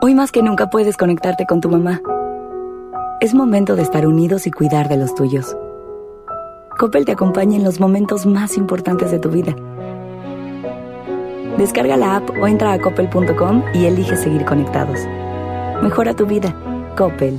Hoy más que nunca puedes conectarte con tu mamá. Es momento de estar unidos y cuidar de los tuyos. Coppel te acompaña en los momentos más importantes de tu vida. Descarga la app o entra a coppel.com y elige seguir conectados. Mejora tu vida. Coppel.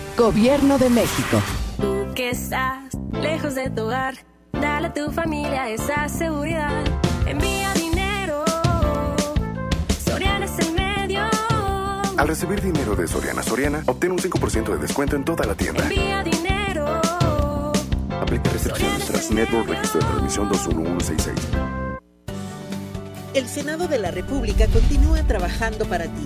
Gobierno de México. Tú que estás lejos de tu hogar, dale a tu familia esa seguridad. Envía dinero, Soriana es el medio. Al recibir dinero de Soriana Soriana, obtén un 5% de descuento en toda la tienda. Envía dinero. Aplica restricciones tras Network Registro de Transmisión 21166. El Senado de la República continúa trabajando para ti.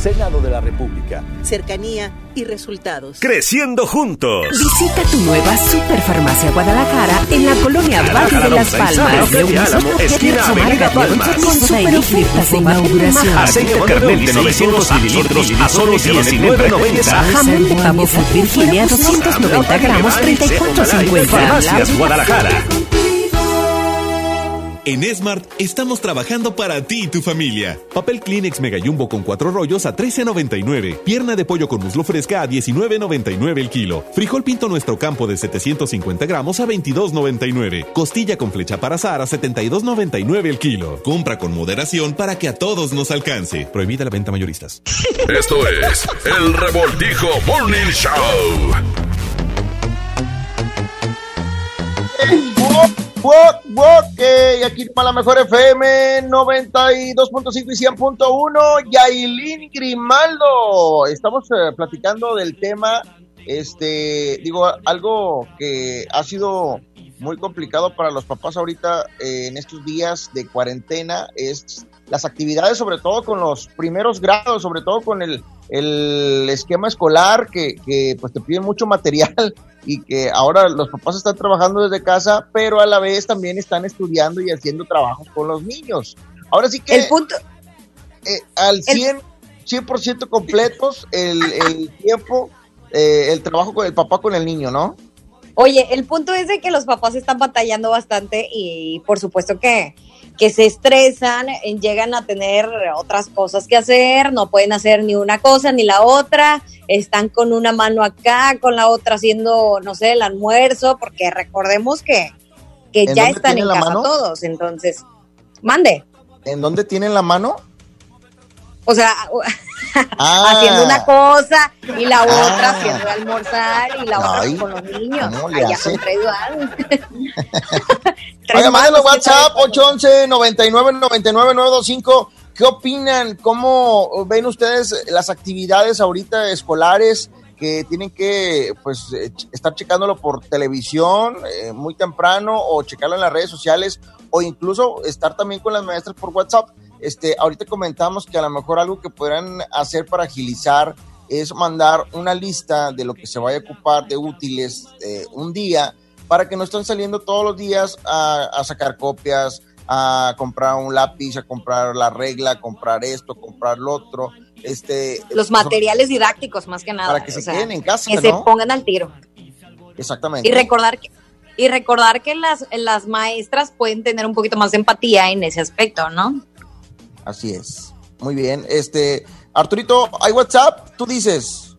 Senado de la República. Cercanía y resultados. Creciendo juntos. Visita tu nueva Superfarmacia Guadalajara en la colonia Valle de las Palmas. esquina Avenida Palmas. Con super ofertas de inauguración. Aceite Carmel de 900 mililitros a solo 19.90. Jamón de pavo Virginia 290 gramos 34.50. Farmacias Guadalajara. En Smart estamos trabajando para ti y tu familia. Papel Kleenex Mega Jumbo con cuatro rollos a 13.99. Pierna de pollo con muslo fresca a 19.99 el kilo. Frijol pinto nuestro campo de 750 gramos a 22.99. Costilla con flecha para azar a 72.99 el kilo. Compra con moderación para que a todos nos alcance. Prohibida la venta mayoristas. Esto es el Revoltijo Morning Show. Walk, walk, eh, aquí para la mejor FM 92.5 y 100.1, Yailin Grimaldo. Estamos eh, platicando del tema, este, digo, algo que ha sido muy complicado para los papás ahorita eh, en estos días de cuarentena es las actividades, sobre todo con los primeros grados, sobre todo con el, el esquema escolar, que, que pues te piden mucho material y que ahora los papás están trabajando desde casa, pero a la vez también están estudiando y haciendo trabajos con los niños. Ahora sí que El punto, eh, al 100, 100% completos el, el tiempo, eh, el trabajo con el papá con el niño, ¿no? Oye, el punto es de que los papás están batallando bastante y por supuesto que, que se estresan, eh, llegan a tener otras cosas que hacer, no pueden hacer ni una cosa ni la otra, están con una mano acá, con la otra haciendo, no sé, el almuerzo, porque recordemos que, que ¿En ya están en casa mano? todos, entonces, mande. ¿En dónde tienen la mano? O sea, Ah. haciendo una cosa y la otra Ah. haciendo almorzar y la otra con los niños. ¿cómo le Allá con tres. Oiga, mándenos manos, WhatsApp 811 99 99 925. ¿Qué opinan? ¿Cómo ven ustedes las actividades ahorita escolares que tienen que pues estar checándolo por televisión eh, muy temprano o checarlo en las redes sociales o incluso estar también con las maestras por WhatsApp? Este, ahorita comentamos que a lo mejor algo que podrán hacer para agilizar es mandar una lista de lo que se vaya a ocupar de útiles eh, un día para que no estén saliendo todos los días a, a sacar copias, a comprar un lápiz, a comprar la regla, a comprar esto, comprar lo otro. Este, Los materiales didácticos, más que nada. Para que se queden en casa, Que ¿no? se pongan al tiro. Exactamente. Y recordar que, y recordar que las, las maestras pueden tener un poquito más de empatía en ese aspecto, ¿no? Así es. Muy bien. Este, Arturito, ¿hay WhatsApp? Tú dices.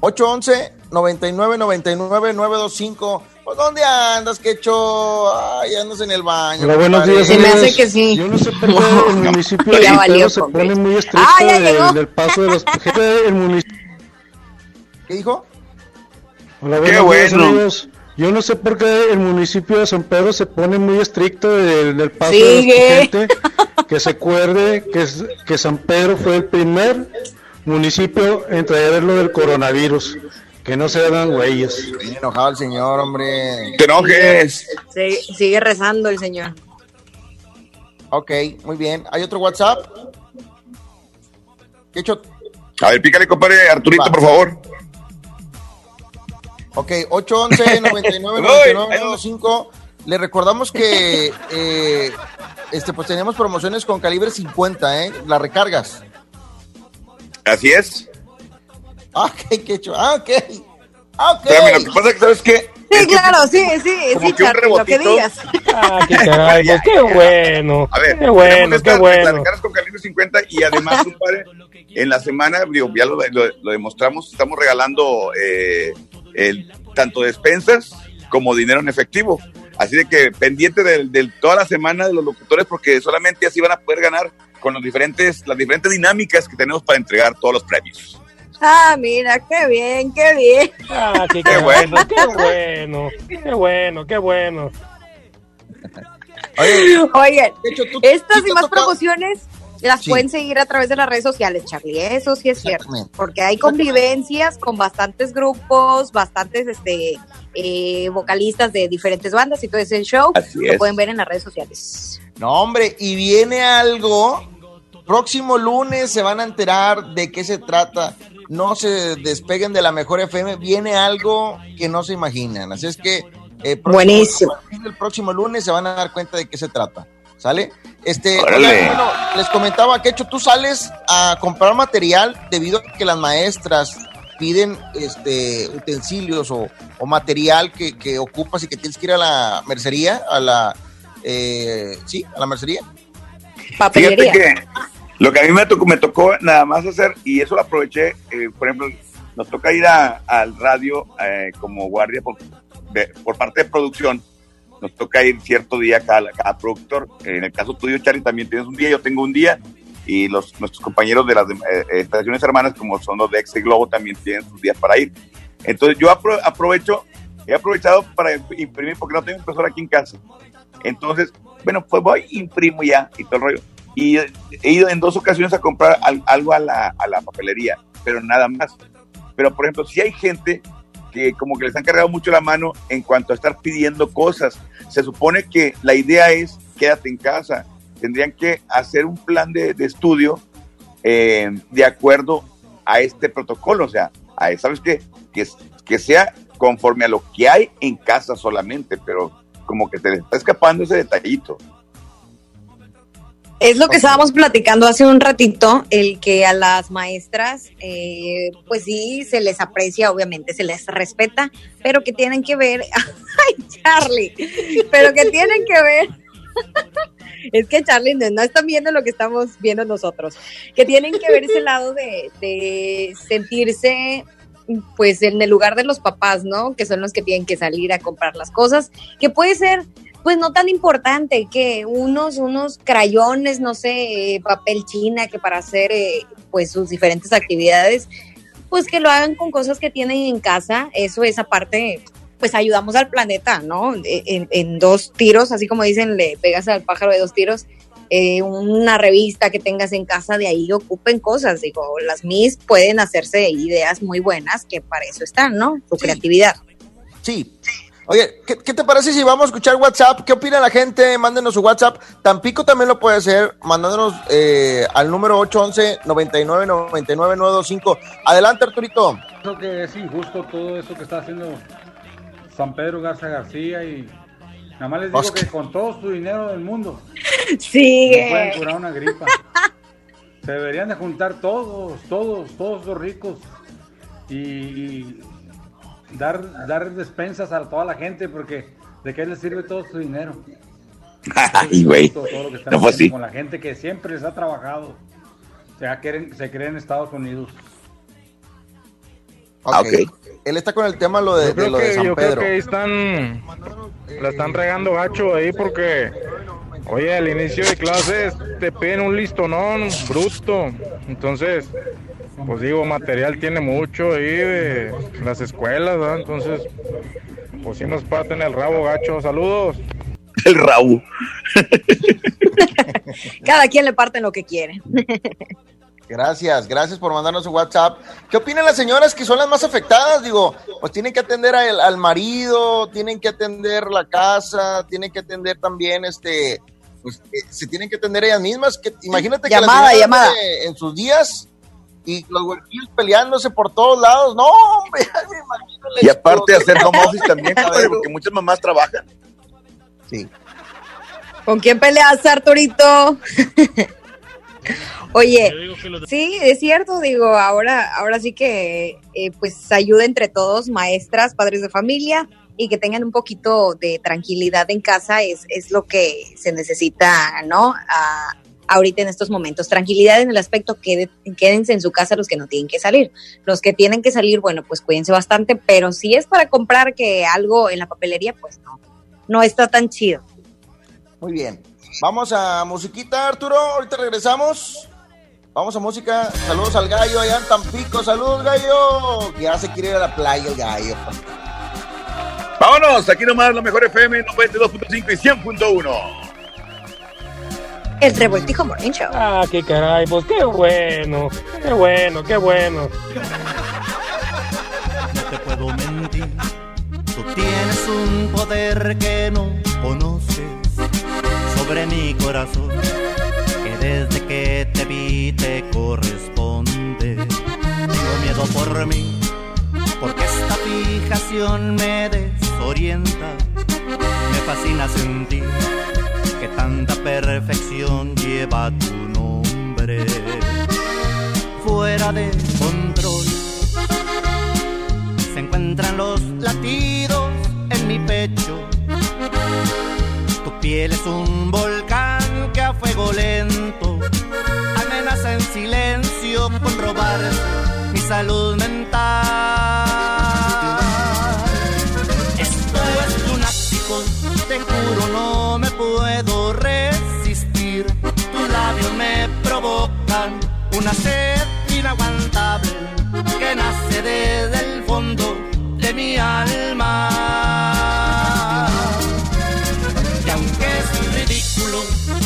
811 99 99 925. Pues ¿dónde andas, quecho? Ay, andas en el baño. Buenos compadre. días. amigos. Yo no sé por qué el municipio de valió, se pone muy estricto Ah, ya del, llegó. del paso de los gente, el municipio. ¿Qué dijo? Hola, Qué buenos días, bueno. amigos. Yo no sé por qué el municipio de San Pedro se pone muy estricto del, del paso Sigue. de la gente. Que se acuerde que, San Pedro fue el primer municipio en traer lo del coronavirus. Que no se hagan güeyes. Bien enojado el señor, hombre. Te enojes. Sigue rezando el señor. Ok, muy bien. ¿Hay otro WhatsApp? Quecho. A ver, pícale, compadre Arturito, Va. por favor. Ok, 811 99 99 925. Le recordamos que eh, este, pues tenemos promociones con calibre 50, ¿eh? Las recargas. Así es. Ah, ok, qué chulo. Ah, ok. Ah, ok. Espérame, lo que pasa es que, ¿sabes qué? Sí, claro, sí, sí, como sí, que un Charlie, lo que digas. Ah, qué caray, pues qué bueno. A ver, qué bueno, qué bueno. Las recargas con calibre 50 y además, compadre, en la semana, digo, ya lo, lo- lo demostramos, estamos regalando eh, el, tanto despensas como dinero en efectivo. Así de que pendiente de, de toda la semana de los locutores, porque solamente así van a poder ganar con los diferentes, las diferentes dinámicas que tenemos para entregar todos los premios. Ah, mira, qué bien, qué bien. Ah, qué, Qué bueno, qué bueno, qué bueno, qué bueno. Oye, Oigan, de hecho, tú- estas y más tocado- promociones las Sí. pueden seguir a través de las redes sociales, Charlie. Eso sí es cierto. Porque hay convivencias con bastantes grupos, bastantes este eh, vocalistas de diferentes bandas y todo ese show. Así lo es. pueden ver en las redes sociales. No, hombre, y viene algo. Próximo lunes se van a enterar de qué se trata. No se despeguen de la mejor FM. Viene algo que no se imaginan. Así es que. eh, Buenísimo. partir del próximo lunes se van a dar cuenta de qué se trata. ¿Sale? Este, bueno, les comentaba que hecho tú sales a comprar material debido a que las maestras piden este utensilios o, o material que, que ocupas y que tienes que ir a la mercería, a la eh, sí, a la mercería. Fíjate que lo que a mí me tocó, me tocó nada más hacer, y eso lo aproveché, eh, por ejemplo, nos toca ir a- al radio eh, como guardia por, de- por parte de producción. Nos toca ir cierto día cada, cada productor. En el caso tuyo, Charlie, también tienes un día, yo tengo un día, y los, nuestros compañeros de las eh, eh, estaciones hermanas, como son los de Exe Globo, también tienen sus días para ir. Entonces yo apro- aprovecho, he aprovechado para imprimir, porque no tengo impresora aquí en casa. Entonces, bueno, pues voy, imprimo ya y todo el rollo. Y he ido en dos ocasiones a comprar al- algo a la, a la papelería, pero nada más. Pero, por ejemplo, si hay gente como que les han cargado mucho la mano en cuanto a estar pidiendo cosas. Se supone que la idea es quédate en casa. Tendrían que hacer un plan de, de estudio eh, de acuerdo a este protocolo. O sea, a, ¿sabes? Que, que sea conforme a lo que hay en casa solamente, pero como que te está escapando ese detallito. Es lo que estábamos platicando hace un ratito, el que a las maestras, eh, pues sí, se les aprecia, obviamente, se les respeta, pero que tienen que ver, ay, Charlie, pero que tienen que ver, es que Charlie no, no están viendo lo que estamos viendo nosotros, que tienen que ver ese lado de, de sentirse pues en el lugar de los papás, ¿no? Que son los que tienen que salir a comprar las cosas, que puede ser pues no tan importante que unos, unos crayones, no sé, eh, papel china, que para hacer eh, pues sus diferentes actividades, pues que lo hagan con cosas que tienen en casa, eso es aparte, pues ayudamos al planeta, ¿no? E, En, en dos tiros, así como dicen, le pegas al pájaro de dos tiros, eh, una revista que tengas en casa, de ahí ocupen cosas, digo, las mis pueden hacerse ideas muy buenas, que para eso están, ¿no? Su creatividad. Sí. Oye, ¿qué, qué te parece si vamos a escuchar WhatsApp? ¿Qué opina la gente? Mándenos su WhatsApp. Tampico también lo puede hacer, mandándonos eh, al número 811-9999-925. Adelante, Arturito. Creo que es injusto todo eso que está haciendo San Pedro Garza García y nada más les digo Oscar. que con todo su dinero del mundo Sigue. no pueden curar una gripa. Se deberían de juntar todos, todos, todos los ricos y, y dar, dar despensas a toda la gente porque ¿de qué les sirve todo su dinero? Ay, güey. No fue haciendo así. con la gente que siempre les ha trabajado. O sea, quieren, se cree en Estados Unidos. Ah, ok. Él está con el tema lo de, Yo creo de lo de que, San yo creo Pedro. que ahí están, la están regando gacho ahí porque, oye, al inicio de clases te piden un listonón bruto, entonces, pues digo, material tiene mucho ahí de las escuelas, ¿verdad? Entonces, pues sí nos parten el rabo gacho, saludos. El rabo. Cada quien le parte lo que quiere. Gracias, gracias por mandarnos su WhatsApp. ¿Qué opinan las señoras que son las más afectadas? Digo, pues tienen que atender al, al marido, tienen que atender la casa, tienen que atender también, este, pues eh, se tienen que atender ellas mismas. Que, imagínate Llamada, que las llamada. en sus días y los huerquillos peleándose por todos lados. No, hombre, ay, me imagino la Y aparte hacer home office también, porque muchas mamás trabajan. Sí. ¿Con quién peleas, Arturito? Oye, sí, es cierto, digo, ahora, ahora sí que eh, pues ayuda entre todos, maestras, padres de familia, y que tengan un poquito de tranquilidad en casa es, es lo que se necesita, ¿no? A- ahorita en estos momentos. Tranquilidad en el aspecto que quédense en su casa los que no tienen que salir. Los que tienen que salir, bueno, pues cuídense bastante, pero si es para comprar que algo en la papelería, pues no, no está tan chido. Muy bien. Vamos a musiquita, Arturo. Ahorita regresamos. Vamos a música. Saludos al gallo allá en Tampico. Saludos, gallo. Ya se quiere ir a la playa el gallo. Vámonos, aquí nomás la mejor FM 92.5 y 100.1. El Revoltijo Morning Show. Ah, qué caray, pues qué bueno, qué bueno, qué bueno. No te puedo mentir, tú tienes un poder que no conoces sobre mi corazón, que desde que te vi te corresponde. Tengo miedo por mí, porque esta fijación me desorienta. Me fascina sentir que tanta perfección lleva tu nombre. Fuera de control se encuentran los latidos en mi pecho. Tu piel es un volcán que a fuego lento amenaza en silencio con robar mi salud mental. Una sed inaguantable que nace desde el fondo de mi alma. Y aunque es ridículo,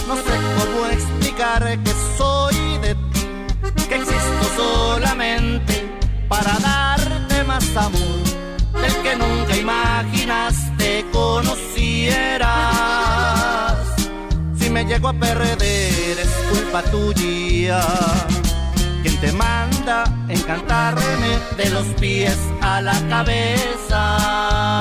no sé cómo explicar que soy de ti, que existo solamente para darte más amor del que nunca imaginaste conocieras. Si me llego a perder es culpa. Quien te manda encantarme de los pies a la cabeza.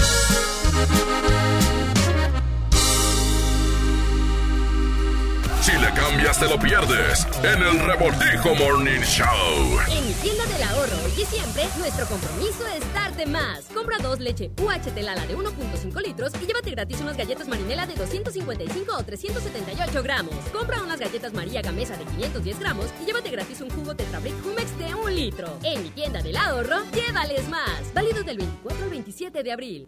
Le cambias te lo pierdes en el Revoltijo Morning Show. En mi tienda del ahorro hoy y siempre, nuestro compromiso es darte más. Compra dos leche UHT Lala de 1.5 litros y llévate gratis unas galletas marinela de 255 o 378 gramos. Compra unas galletas María Gamesa de 510 gramos y llévate gratis un jugo Tetrabric Humex de 1 litro. En mi tienda del ahorro, llévales más. Válido del 24 al 27 de abril.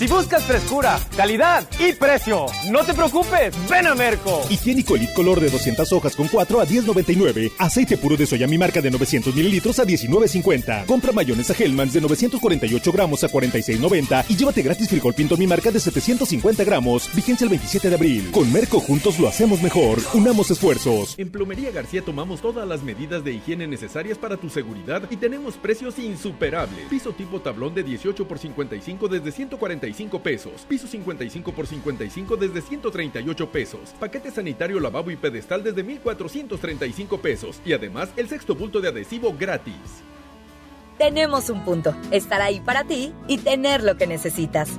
Si buscas frescura, calidad y precio, no te preocupes, ven a Merco. Higiénico Elite Color de 200 hojas con 4 a 10.99. Aceite puro de soya mi marca de 900 mililitros a 19.50. Compra mayonesa Hellmann's de 948 gramos a 46.90 y llévate gratis frijol pinto mi marca de 750 gramos. Vigencia el 27 de abril. Con Merco juntos lo hacemos mejor. Unamos esfuerzos. En Plomería García tomamos todas las medidas de higiene necesarias para tu seguridad y tenemos precios insuperables. Piso tipo tablón de 18 por 55 desde 145 pesos. Piso 55 por 55 desde 138 pesos. Paquete sanitario lavabo y pedestal desde 1435 pesos. Y además el sexto bulto de adhesivo gratis. Tenemos un punto, estar ahí para ti y tener lo que necesitas.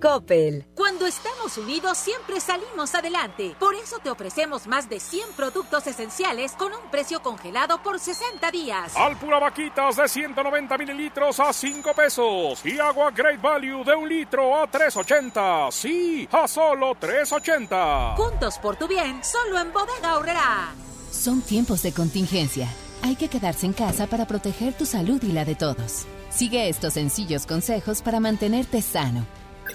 Coppel. Cuando estamos unidos siempre salimos adelante. Por eso te ofrecemos más de 100 productos esenciales con un precio congelado por 60 días. Alpura Vaquitas de 190 mililitros a 5 pesos. Y agua Great Value de un litro a 3.80. Sí, a solo 3.80. Juntos por tu bien, solo en Bodega Aurrera. Son tiempos de contingencia. Hay que quedarse en casa para proteger tu salud y la de todos. Sigue estos sencillos consejos para mantenerte sano.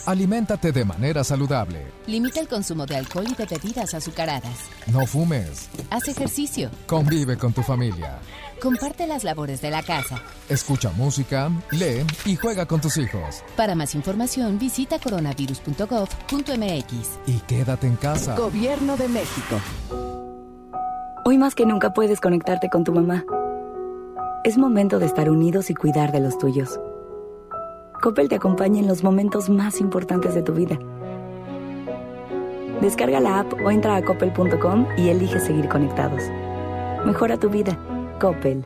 Aliméntate de manera saludable. Limita el consumo de alcohol y de bebidas azucaradas. No fumes. Haz ejercicio. Convive con tu familia. Comparte las labores de la casa. Escucha música, lee y juega con tus hijos. Para más información visita coronavirus.gov.mx. Y quédate en casa. Gobierno de México. Hoy más que nunca puedes conectarte con tu mamá. Es momento de estar unidos y cuidar de los tuyos. Coppel te acompaña en los momentos más importantes de tu vida. Descarga la app o entra a coppel.com y elige seguir conectados. Mejora tu vida. Coppel.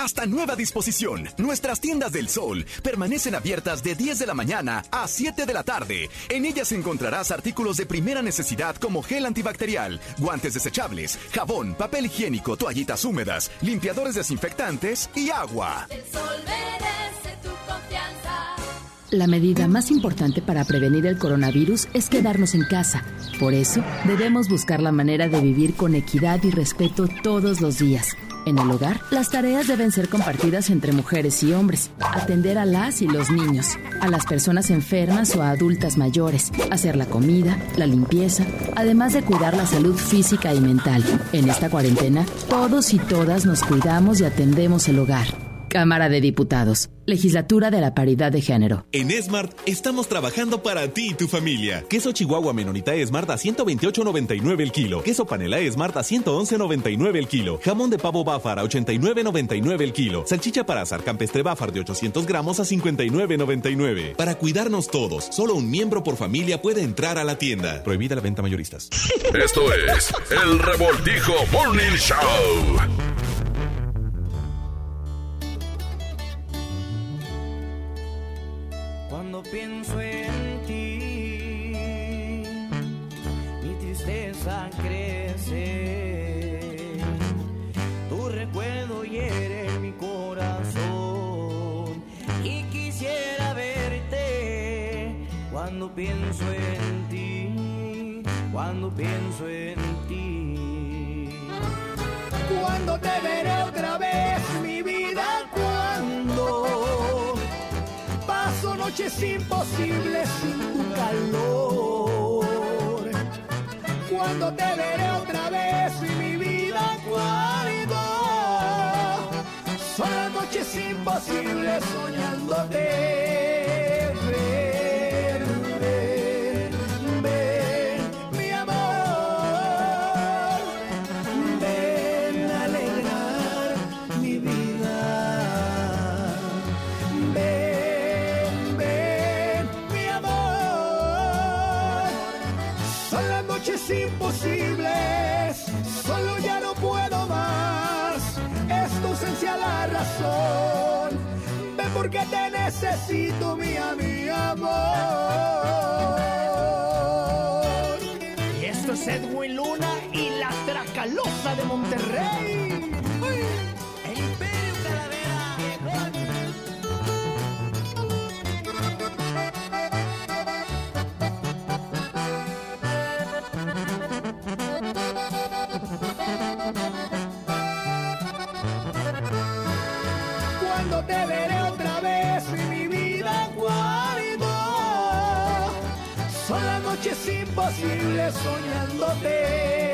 Hasta nueva disposición, nuestras tiendas del sol permanecen abiertas de 10 de la mañana a 7 de la tarde. En ellas encontrarás artículos de primera necesidad como gel antibacterial, guantes desechables, jabón, papel higiénico, toallitas húmedas, limpiadores desinfectantes y agua. El sol merece tu confianza. La medida más importante para prevenir el coronavirus es quedarnos en casa. Por eso, debemos buscar la manera de vivir con equidad y respeto todos los días. En el hogar, las tareas deben ser compartidas entre mujeres y hombres. Atender a las y los niños, a las personas enfermas o a adultas mayores, hacer la comida, la limpieza, además de cuidar la salud física y mental. En esta cuarentena, todos y todas nos cuidamos y atendemos el hogar. Cámara de Diputados. Legislatura de la Paridad de Género. En Smart estamos trabajando para ti y tu familia. Queso Chihuahua Menonita Smart a 128.99 el kilo. Queso Panela Smart a 111.99 el kilo. Jamón de pavo Bafar a 89.99 el kilo. Salchicha para azar campestre Bafar de 800 gramos a 59.99. Para cuidarnos todos, solo un miembro por familia puede entrar a la tienda. Prohibida la venta mayoristas. Esto es el Revoltijo Morning Show. Pienso en ti, mi tristeza crece. Tu recuerdo hiere mi corazón y quisiera verte cuando pienso en ti, cuando pienso en ti. Cuando te veré otra vez, paso noches imposibles sin tu calor. Cuando te veré otra vez en mi vida, cuando son las noches imposibles soñándote. Ausencia la razón. Ven porque te necesito, mi amor. Y esto es Edwin Luna y la Tracalosa de Monterrey. imposible soñándote.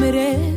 merece.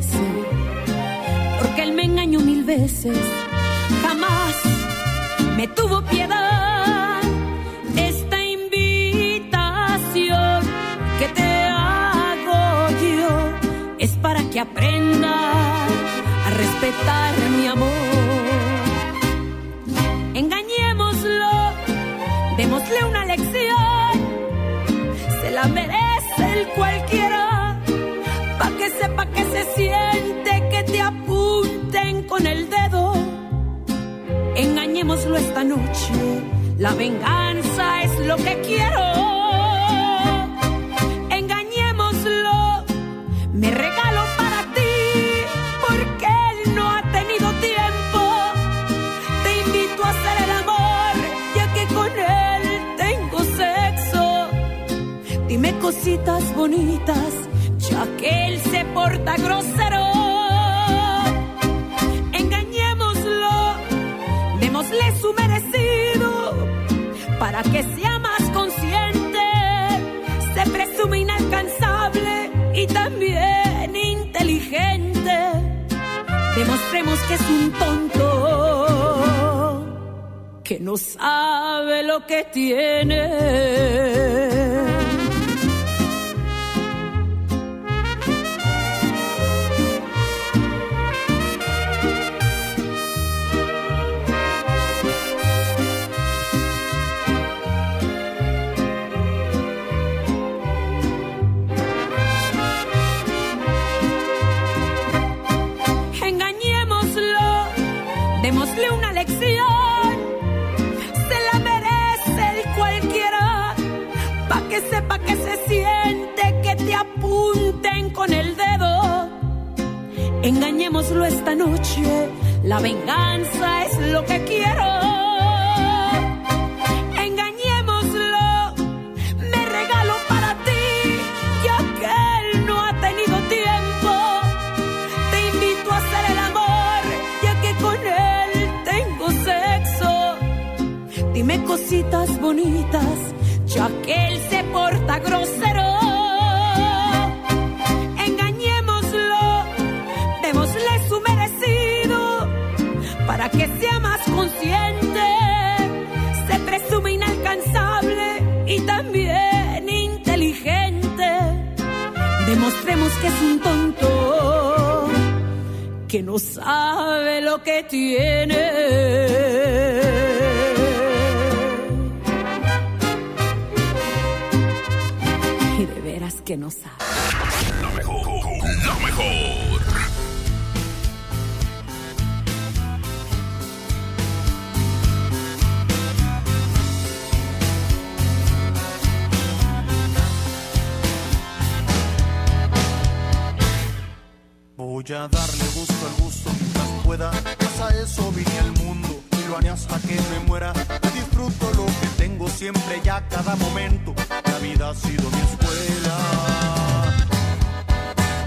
Voy a darle gusto al gusto mientras pueda. Pues a eso vine al mundo y lo haré hasta que me muera. Disfruto lo que tengo siempre y a cada momento. La vida ha sido mi escuela.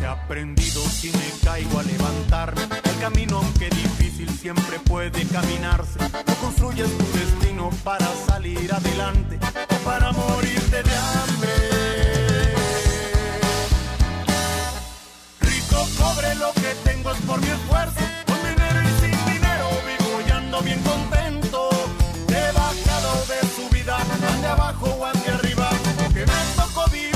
He aprendido si me caigo a levantarme. El camino, aunque difícil, siempre puede caminarse. No construyes tu destino para salir adelante o para morirte de hambre. Cobre lo que tengo es por mi esfuerzo. Con dinero y sin dinero vivo y ando bien contento. He bajado de subida, ande abajo o ande arriba. Que me tocó vivir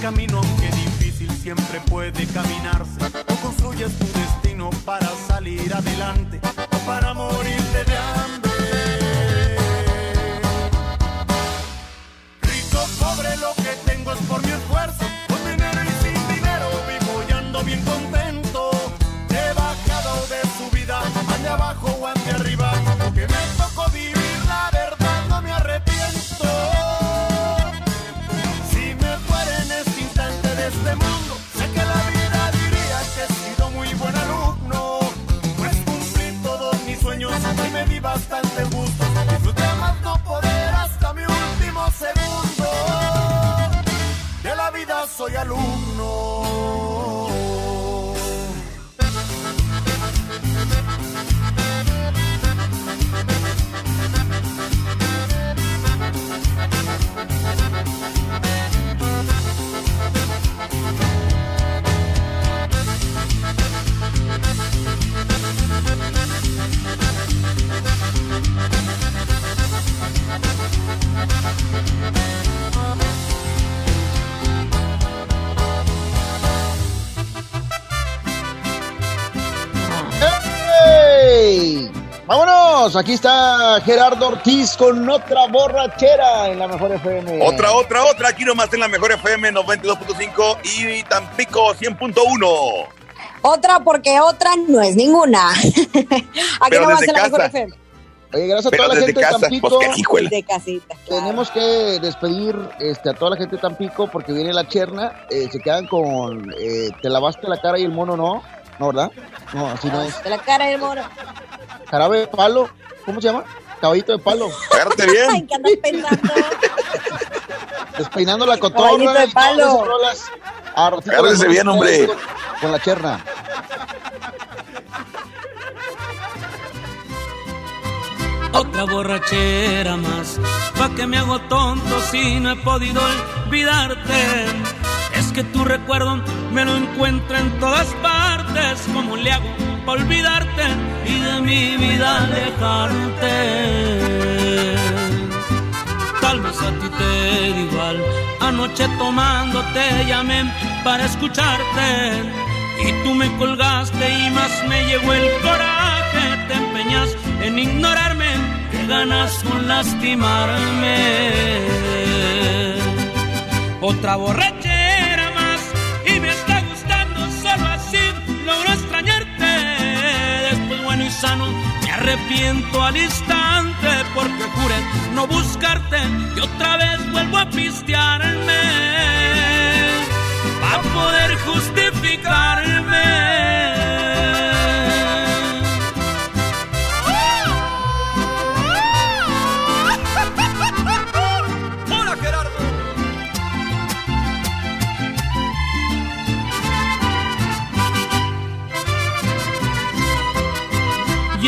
camino, aunque difícil, siempre puede caminarse. O construyes tu destino para salir adelante o para morirte de hambre. Rico, pobre, lo que tengo es por mi esfuerzo. Con dinero y sin dinero vivo y ando bien contento. ¡Vámonos! Aquí está Gerardo Ortiz con otra borrachera en la mejor FM. Otra, otra, otra. Aquí nomás en la mejor FM 92.5 y Tampico 100.1. Otra porque otra no es ninguna. Aquí Pero nomás en la mejor. FM. Oye, gracias a Pero toda la gente casa, de Tampico. pues. De casita. Tenemos que despedir este, a toda la gente de Tampico porque viene la cherna. Eh, se quedan con eh, Te lavaste la cara y el mono no. No, ¿verdad? No, así no es. De la cara del mono. Jarabe de palo. ¿Cómo se llama? Caballito de palo. Agárrate Ay, ¿qué andas pensando? Despeinando la cotorra. Caballito de palo. esas rolas. A Rosita Agárrese bien, hombre. Con, con la cherna. Otra borrachera más, pa' que me hago tonto si no he podido olvidarte. Es que tu recuerdo me lo encuentro en todas partes. ¿Cómo le hago pa' olvidarte y de mi vida alejarte? Tal vez a ti te da igual. Anoche tomando te llamé para escucharte. Y tú me colgaste y más me llegó el coraje. Te empeñas en ignorarme, que ganas con lastimarme. Otra borrachera y sano me arrepiento al instante porque juré no buscarte y otra vez vuelvo a pistearme para poder justificarme.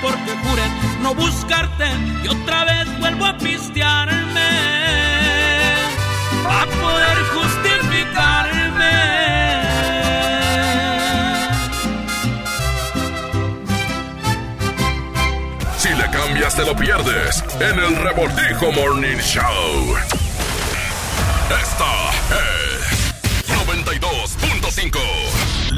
porque juré no buscarte y otra vez vuelvo a pistearme a poder justificarme. Si le cambias te lo pierdes en el Revoltijo Morning Show. Esta es 92.5.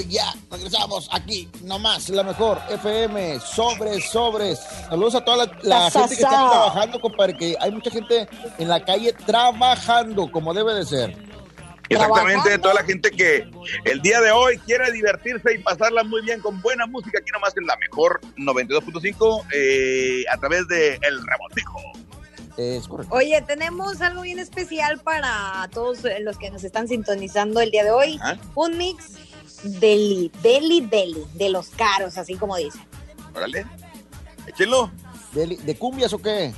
Ya. Regresamos aquí, nomás, la mejor FM, sobres, sobres. Saludos a toda la, gente que está trabajando, compadre, que hay mucha gente en la calle trabajando, como debe de ser. Exactamente, toda la gente que el día de hoy quiere divertirse y pasarla muy bien con buena música, aquí nomás en la mejor 92.5 eh, a través de El Revoltijo. Es correcto. Oye, tenemos algo bien especial para todos los que nos están sintonizando el día de hoy. ¿Ah? Un mix deli, deli, deli, de los caros, así como dicen. Órale, échenlo. ¿De, de cumbias o qué?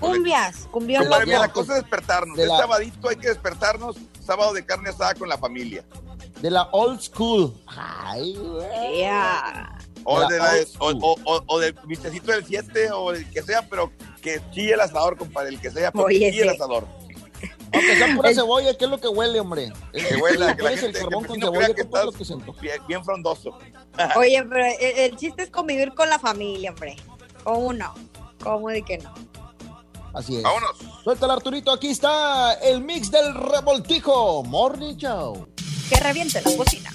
Cumbias, Compadre, mira, la cosa es despertarnos. De El la- sabadito hay que despertarnos, sábado de carne asada con la familia. De la old school. Ay, güey. Yeah. O, De la o, school. o- o- o del vistecito del 7 o el que sea, pero que chille el asador, compadre, el que sea, pero que Oye, chille el sí. asador. Aunque sea pura cebolla, ¿qué es lo que huele, hombre? El Que la el gente, que carbón el con cebolla, que lo que bien, bien frondoso. Oye, pero el, el chiste es convivir con la familia, hombre. ¿Cómo no? ¿Cómo de que no? Así es. Vámonos. Suéltala, Arturito. Aquí está el mix del revoltijo. Morning Show. Que reviente las bocinas.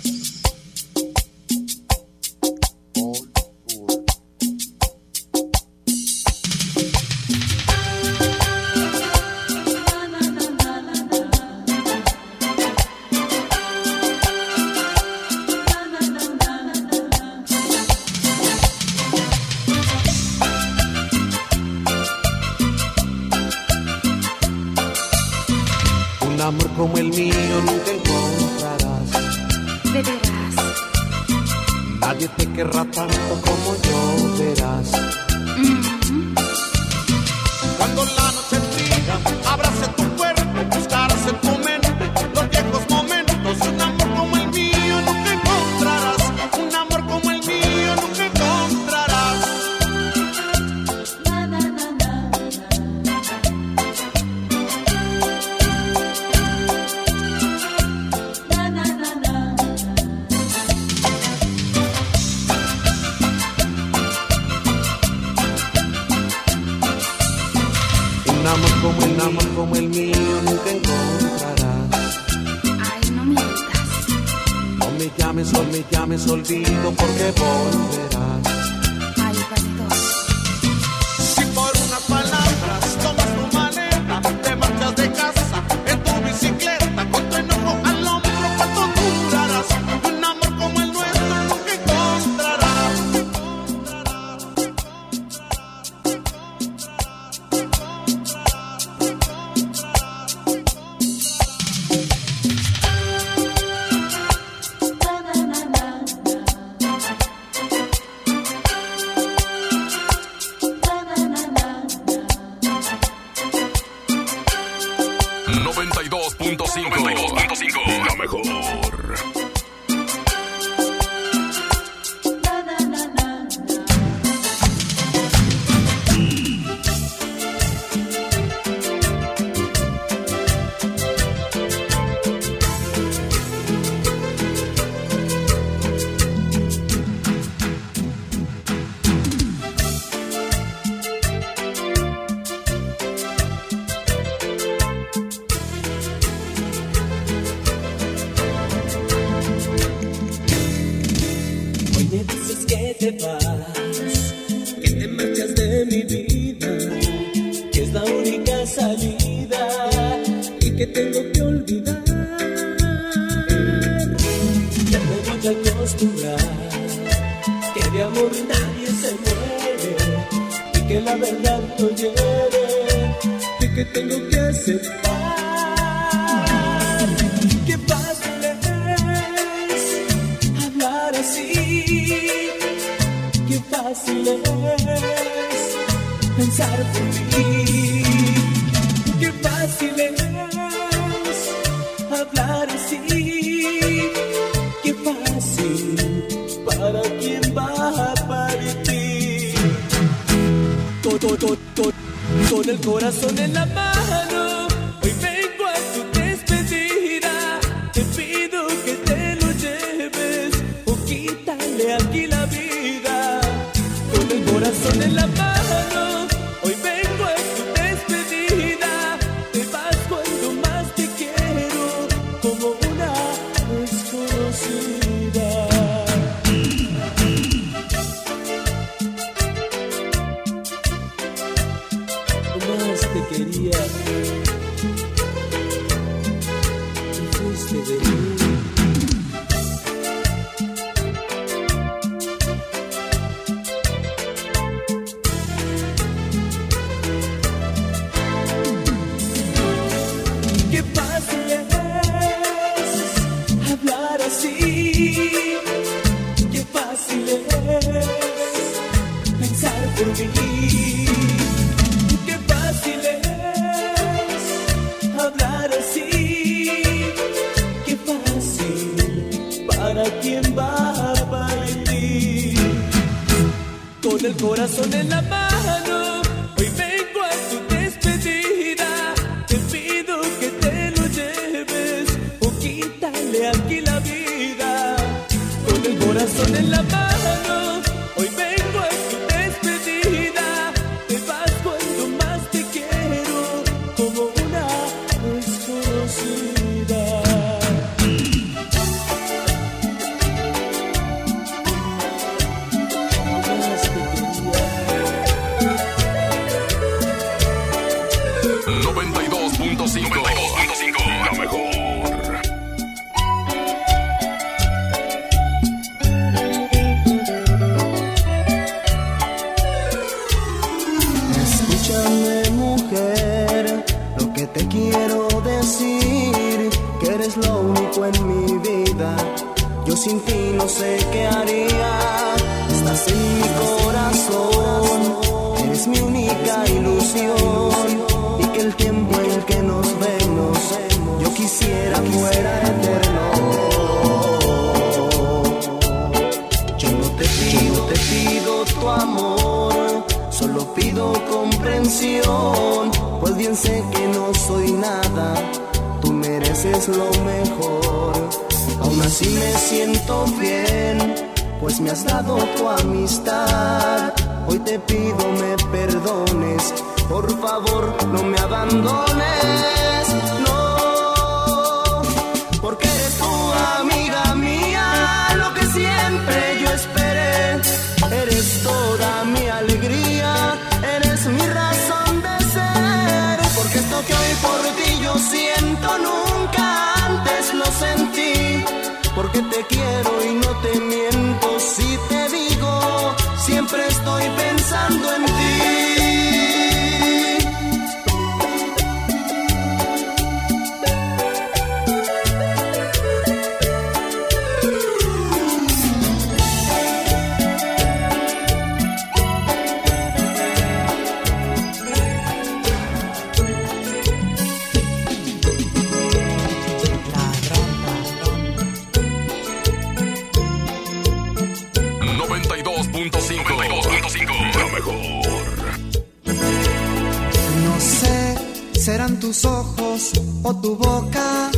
tus ojos o tu boca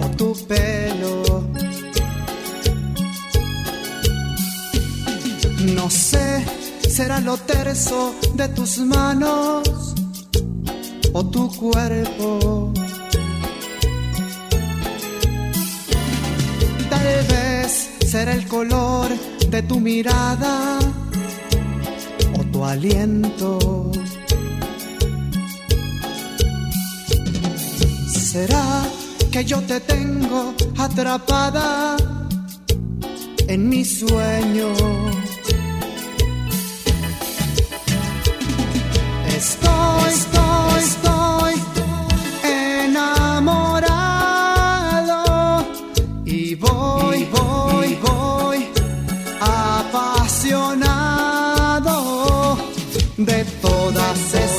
o tu pelo. No sé, será lo terso de tus manos o tu cuerpo. Tal vez será el color de tu mirada o tu aliento. será que yo te tengo atrapada en mi sueño? Estoy, estoy, estoy enamorado y voy, voy, voy apasionado de todas esas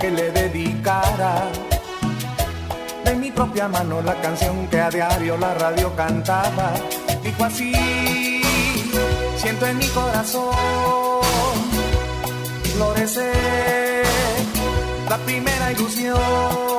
que le dedicara. De mi propia mano la canción que a diario la radio cantaba. Dijo así, siento en mi corazón florecer la primera ilusión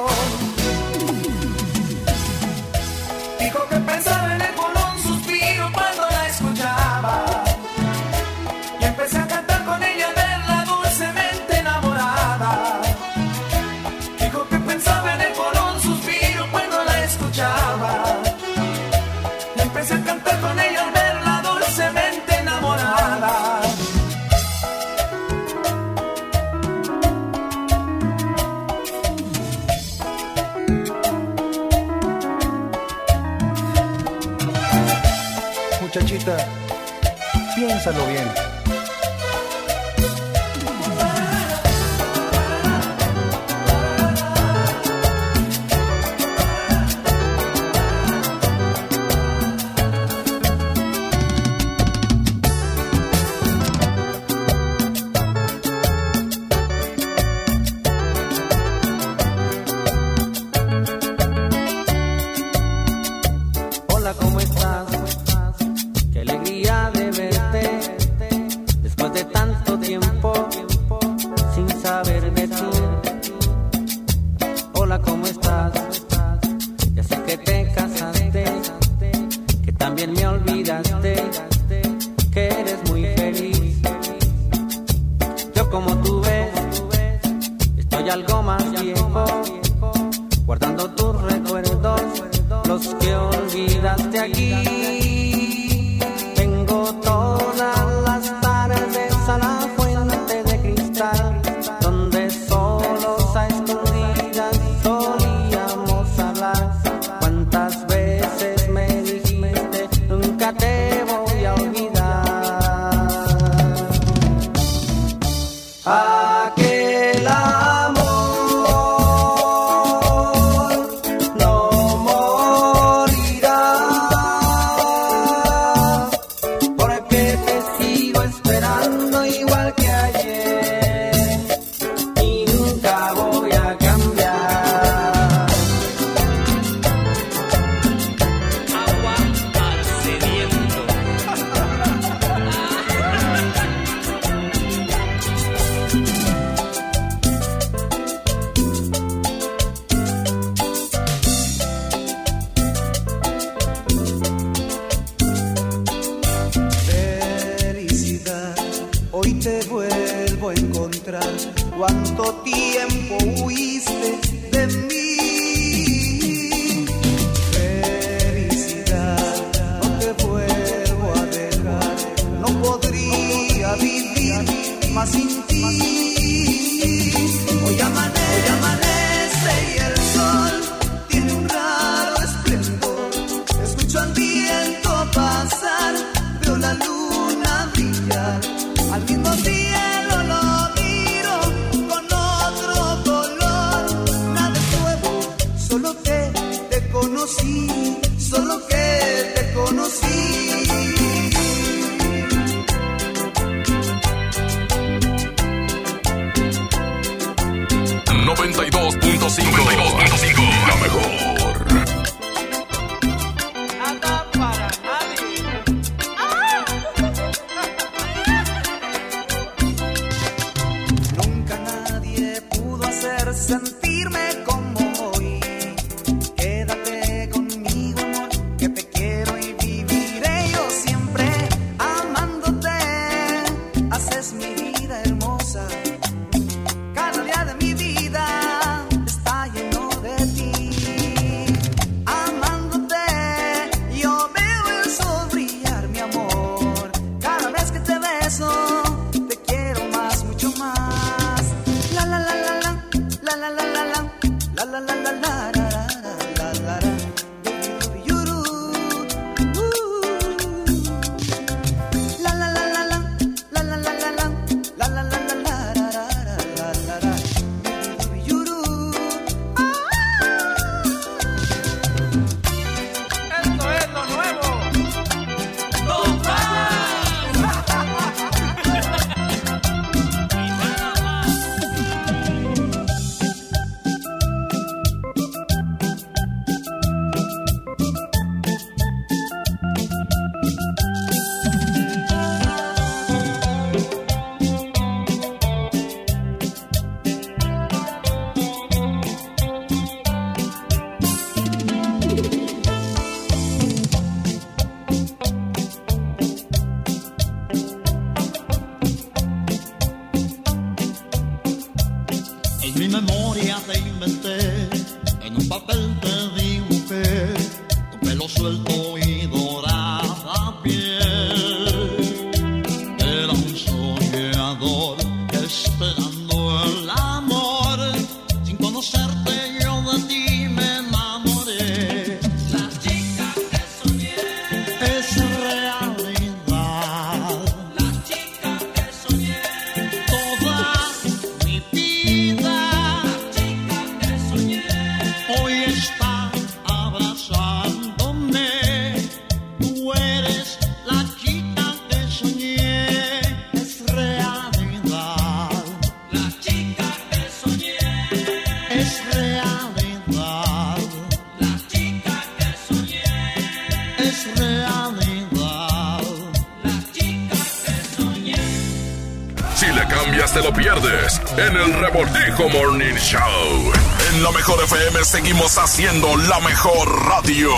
seguimos haciendo la mejor radio.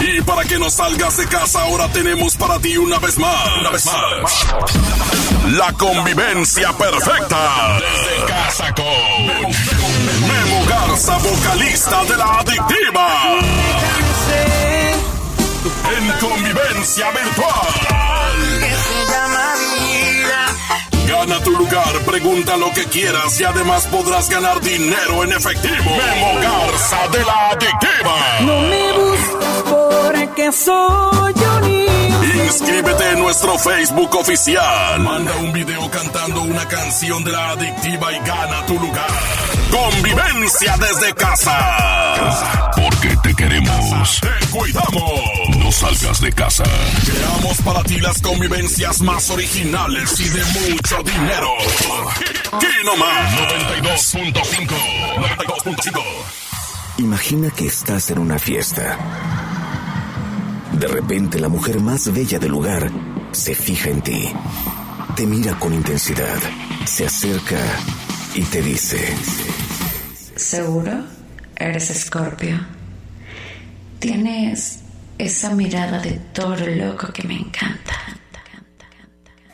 Y para que no salgas de casa ahora tenemos para ti una vez más. Una vez más. La convivencia perfecta. Desde casa con Memo Garza, vocalista de la adictiva. En convivencia virtual. Gana tu lugar, pregunta lo que quieras y además podrás ganar dinero en efectivo. Memo Garza de la Adictiva. No me busques porque soy un Inscríbete en nuestro Facebook oficial. Manda un video cantando una canción de la Adictiva y gana tu lugar. Convivencia desde casa. Porque te queremos. Te cuidamos. No salgas de casa. Creamos para ti las convivencias más originales y de mucho dinero. Aquí nomás. 92.5. 92.5. Imagina que estás en una fiesta. De repente la mujer más bella del lugar se fija en ti. Te mira con intensidad. Se acerca y te dice... ¿Seguro? Eres Escorpio. Tienes esa mirada de toro loco que me encanta.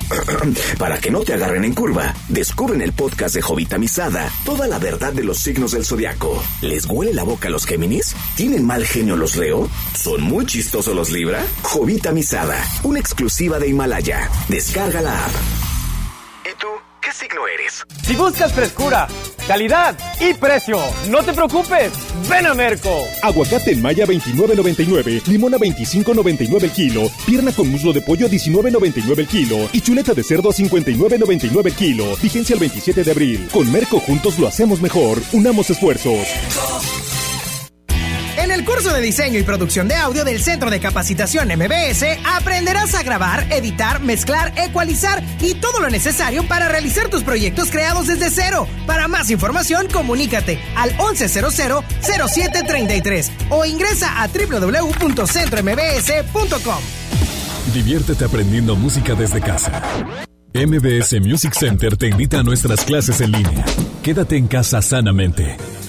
Para que no te agarren en curva, descubren el podcast de Jovita Misada toda la verdad de los signos del zodiaco. ¿Les huele la boca a los Géminis? ¿Tienen mal genio los Leo? ¿Son muy chistosos los Libra? Jovita Misada, una exclusiva de Himalaya. Descarga la app. ¿Y tú qué signo eres? Si buscas frescura, calidad y precio, no te preocupes, ven a Merco. Aguacate en Maya 29.99, limón a 25.99 el kilo, pierna con muslo de pollo a 19.99 el kilo y chuleta de cerdo a 59.99 el kilo. Vigencia el 27 de abril. Con Merco juntos lo hacemos mejor. Unamos esfuerzos. Curso de diseño y producción de audio del Centro de Capacitación MBS aprenderás a grabar, editar, mezclar, ecualizar y todo lo necesario para realizar tus proyectos creados desde cero. Para más información, comunícate al 1100-0733 o ingresa a www.centrombs.com. Diviértete aprendiendo música desde casa. MBS Music Center te invita a nuestras clases en línea. Quédate en casa sanamente.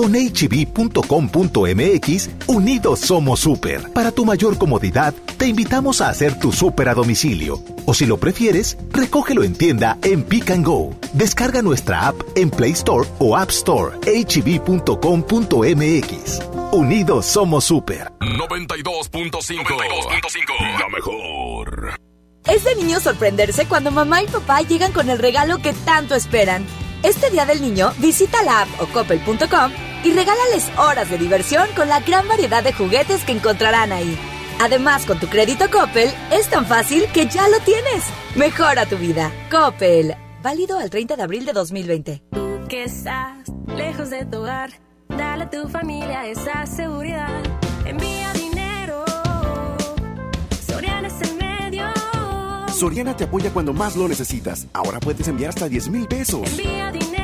Con hb.com.mx, unidos somos super. Para tu mayor comodidad, te invitamos a hacer tu super a domicilio. O si lo prefieres, recógelo en tienda en Pick and Go. Descarga nuestra app en Play Store o App Store. hb.com.mx. Unidos somos super. 92.5. La mejor. Es de niño sorprenderse cuando mamá y papá llegan con el regalo que tanto esperan. Este Día del Niño, visita la app o coppel.com y regálales horas de diversión con la gran variedad de juguetes que encontrarán ahí. Además, con tu crédito Coppel, es tan fácil que ya lo tienes. Mejora tu vida. Coppel. Válido al 30 de abril de 2020. Tú que estás lejos de tu hogar, dale a tu familia esa seguridad. Envía dinero. Soriana es el medio. Soriana te apoya cuando más lo necesitas. Ahora puedes enviar hasta 10 mil pesos. Envía dinero.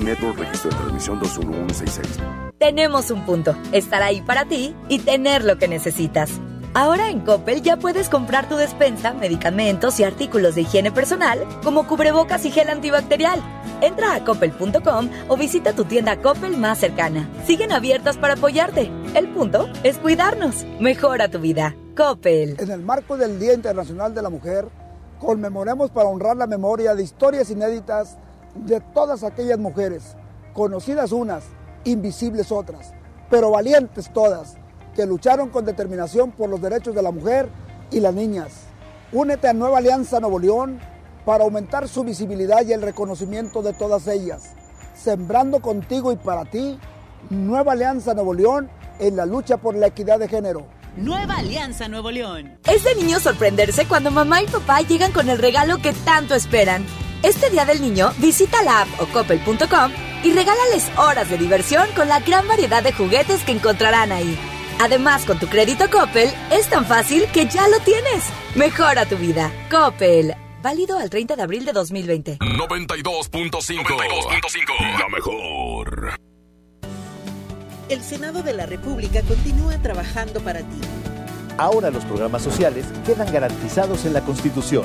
Registro de Transmisión 21166. Tenemos un punto. Estar ahí para ti y tener lo que necesitas. Ahora en Coppel ya puedes comprar tu despensa, medicamentos y artículos de higiene personal, como cubrebocas y gel antibacterial. Entra a coppel.com o visita tu tienda Coppel más cercana. Siguen abiertas para apoyarte. El punto es cuidarnos. Mejora tu vida. Coppel. En el marco del Día Internacional de la Mujer, conmemoremos para honrar la memoria de historias inéditas de todas aquellas mujeres, conocidas unas, invisibles otras, pero valientes todas, que lucharon con determinación por los derechos de la mujer y las niñas. Únete a Nueva Alianza Nuevo León para aumentar su visibilidad y el reconocimiento de todas ellas. Sembrando contigo y para ti, Nueva Alianza Nuevo León en la lucha por la equidad de género. Nueva Alianza Nuevo León. Es de niño sorprenderse cuando mamá y papá llegan con el regalo que tanto esperan. Este Día del Niño, visita la app o coppel.com y regálales horas de diversión con la gran variedad de juguetes que encontrarán ahí. Además, con tu crédito Coppel, es tan fácil que ya lo tienes. Mejora tu vida. Coppel. Válido al 30 de abril de 2020. 92.5. La mejor. El Senado de la República continúa trabajando para ti. Ahora los programas sociales quedan garantizados en la Constitución.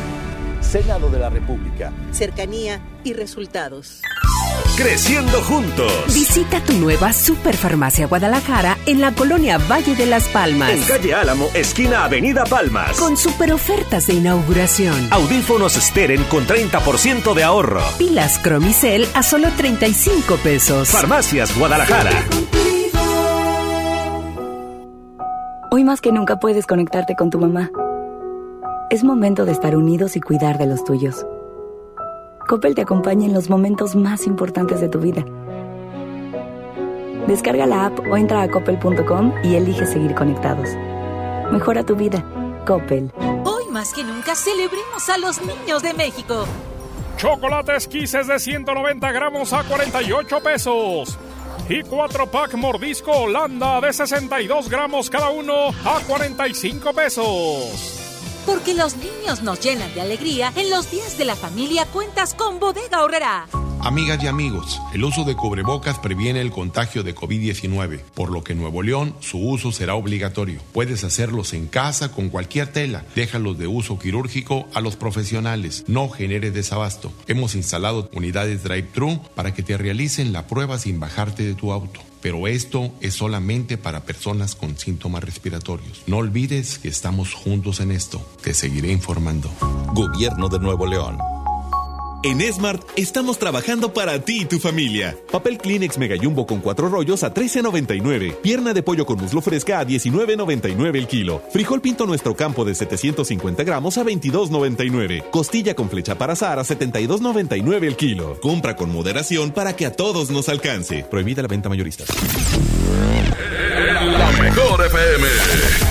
Senado de la República. Cercanía y resultados. Creciendo juntos. Visita tu nueva Superfarmacia Guadalajara en la colonia Valle de las Palmas. En calle Álamo, esquina Avenida Palmas. Con super ofertas de inauguración. Audífonos Steren con 30% de ahorro. Pilas Cromicel a solo 35 pesos. Farmacias Guadalajara. Hoy más que nunca puedes conectarte con tu mamá. Es momento de estar unidos y cuidar de los tuyos. Coppel te acompaña en los momentos más importantes de tu vida. Descarga la app o entra a coppel.com y elige seguir conectados. Mejora tu vida. Coppel. Hoy más que nunca celebremos a los niños de México. Chocolates Kisses de 190 gramos a 48 pesos. Y 4 pack mordisco Holanda de 62 gramos cada uno a 45 pesos. Porque los niños nos llenan de alegría, en los días de la familia cuentas con Bodega Horrera. Amigas y amigos, el uso de cubrebocas previene el contagio de COVID-19, por lo que en Nuevo León su uso será obligatorio. Puedes hacerlos en casa con cualquier tela. Déjalos de uso quirúrgico a los profesionales. No genere desabasto. Hemos instalado unidades drive-thru para que te realicen la prueba sin bajarte de tu auto pero esto es solamente para personas con síntomas respiratorios. No olvides que estamos juntos en esto. Te seguiré informando. Gobierno de Nuevo León. En Smart estamos trabajando para ti y tu familia. Papel Kleenex Mega Jumbo con cuatro rollos a 13.99. Pierna de pollo con muslo fresca a 19.99 el kilo. Frijol pinto nuestro campo de 750 gramos a 22.99. Costilla con flecha para azar a 72.99 el kilo. Compra con moderación para que a todos nos alcance. Prohibida la venta mayorista. La mejor FM.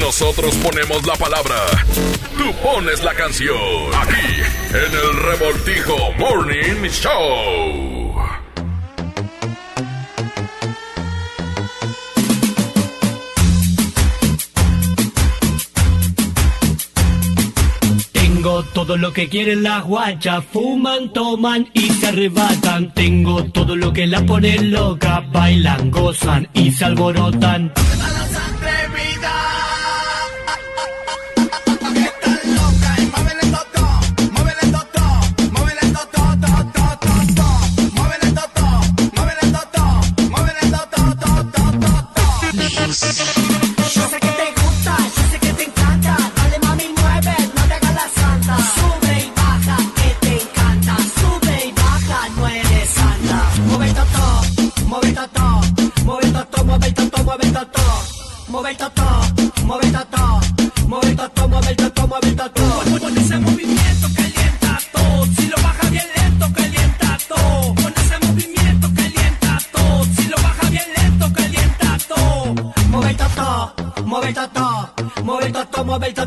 Nosotros ponemos la palabra. Tú pones la canción. Aquí, en el Revoltijo Morning Show. Tengo todo lo que quieren las guachas, fuman, toman y se arrebatan. Tengo todo lo que la pone loca, bailan, gozan y se alborotan.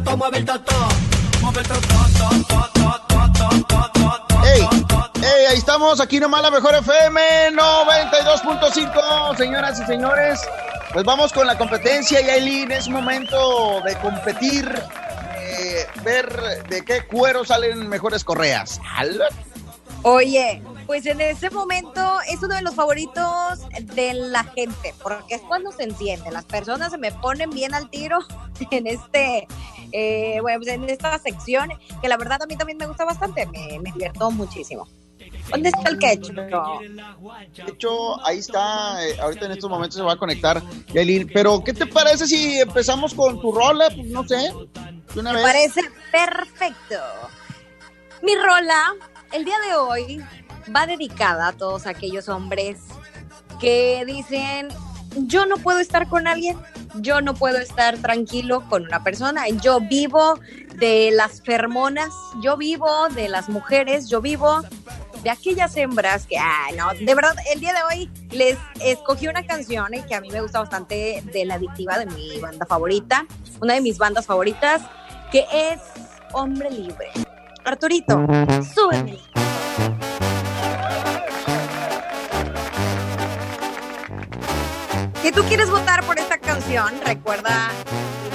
Toto, mueve el toto, mueve el toto. ¡Ey! ¡Ey! Ahí estamos, aquí nomás la mejor FM 92.5, señoras y señores. Pues vamos con la competencia, Yailin. Es momento de competir, eh, ver de qué cuero salen mejores correas. Oye, pues en ese momento es uno de los favoritos de la gente, porque es cuando se entiende. Las personas se me ponen bien al tiro en este, eh, bueno, pues en esta sección, que la verdad a mí también me gusta bastante, me, me divirtió muchísimo. ¿Dónde está el quecho? De hecho, ahí está, eh, ahorita en estos momentos se va a conectar Yailin. Pero, ¿qué te parece si empezamos con tu rola? Pues no sé. una Me vez. parece perfecto. Mi rola, el día de hoy, va dedicada a todos aquellos hombres que dicen, yo no puedo estar con alguien, yo no puedo estar tranquilo con una persona, yo vivo de las fermonas, yo vivo de las mujeres, yo vivo de aquellas hembras que, ay, no, de verdad, el día de hoy les escogí una canción que a mí me gusta bastante de la adictiva de mi banda favorita, una de mis bandas favoritas, que es Hombre Libre. Arturito, súbeme. Si tú quieres votar por esta canción, recuerda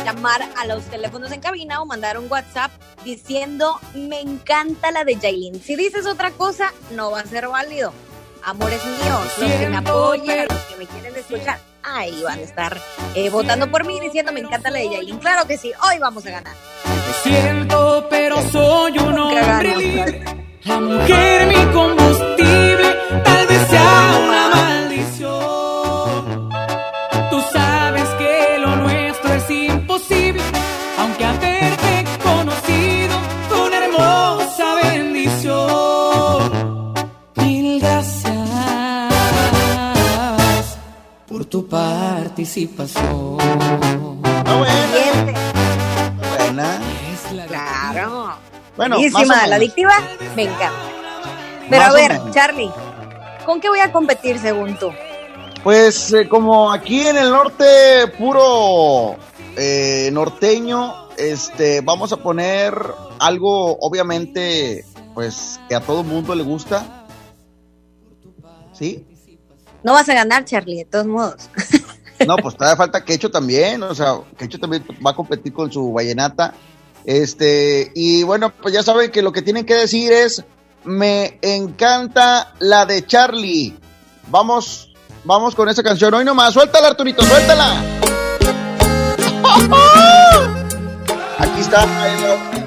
llamar a los teléfonos en cabina o mandar un WhatsApp diciendo me encanta la de Jailin. Si dices otra cosa, no va a ser válido. Amores míos, los que me apoyan, los que me quieren escuchar, ahí van a estar eh, votando por mí diciendo me encanta la de Jailin. Claro que sí, hoy vamos a ganar. Siento, pero soy un hombre libre. La mujer, mi combustible, tal vez sea una maldición. Por tu participación. Buena. Claro. Bueno, Buenísima, la adictiva, me encanta. Pero Más a ver. Charlie, ¿con qué voy a competir según tú? Pues eh, como aquí en el norte, puro eh, norteño, este, vamos a poner algo, obviamente, pues que a todo mundo le gusta. ¿Sí? No vas a ganar, Charlie, de todos modos. No, pues todavía falta Quecho también, o sea, Quecho también va a competir con su vallenata. Este, y bueno, pues ya saben que lo que tienen que decir es, me encanta la de Charlie. Vamos, vamos con esa canción. Hoy nomás, suéltala Arturito, suéltala. Aquí está el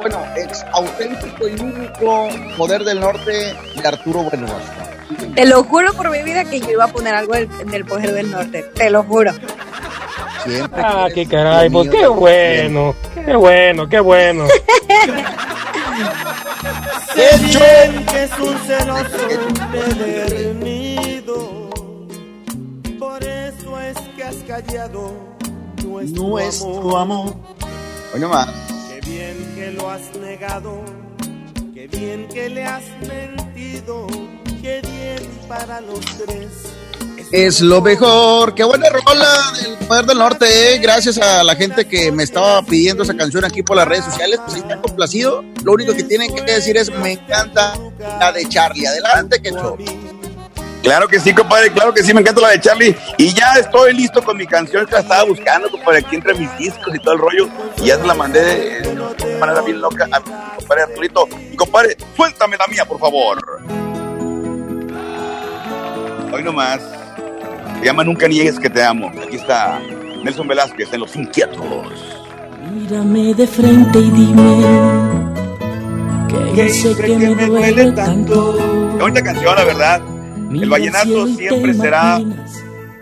bueno, ex auténtico y único poder del norte de Arturo Buenaventura. Te lo juro por mi vida que yo iba a poner algo del, del Poder del Norte. Te lo juro. Siempre Ah, qué caray, pues qué bueno, qué bueno, qué bueno. Dicen que es un celoso empedernido. Por eso es que has callado nuestro, Nuestro amor. Hoy nomás. Qué bien que lo has negado. Qué bien que le has mentido. Qué bien para los tres. Es lo mejor. Qué buena rola del Poder del Norte, eh. Gracias a la gente que me estaba pidiendo esa canción aquí por las redes sociales. Pues ahí está complacido. Lo único que tienen que decir es me encanta la de Charlie. Adelante, que Claro que sí, compadre, claro que sí, me encanta la de Charlie. Y ya estoy listo con mi canción que la estaba buscando, compadre, aquí entre mis discos y todo el rollo. Y ya se la mandé de, de manera bien loca a mi compadre Arturito. Y compadre, suéltame la mía, por favor. Hoy nomás. Se llama Nunca niegues que te amo. Aquí está Nelson Velázquez en Los Inquietos. Mírame de frente y dime que sé que me duele tanto. Qué bonita canción, la verdad. El vallenato siempre será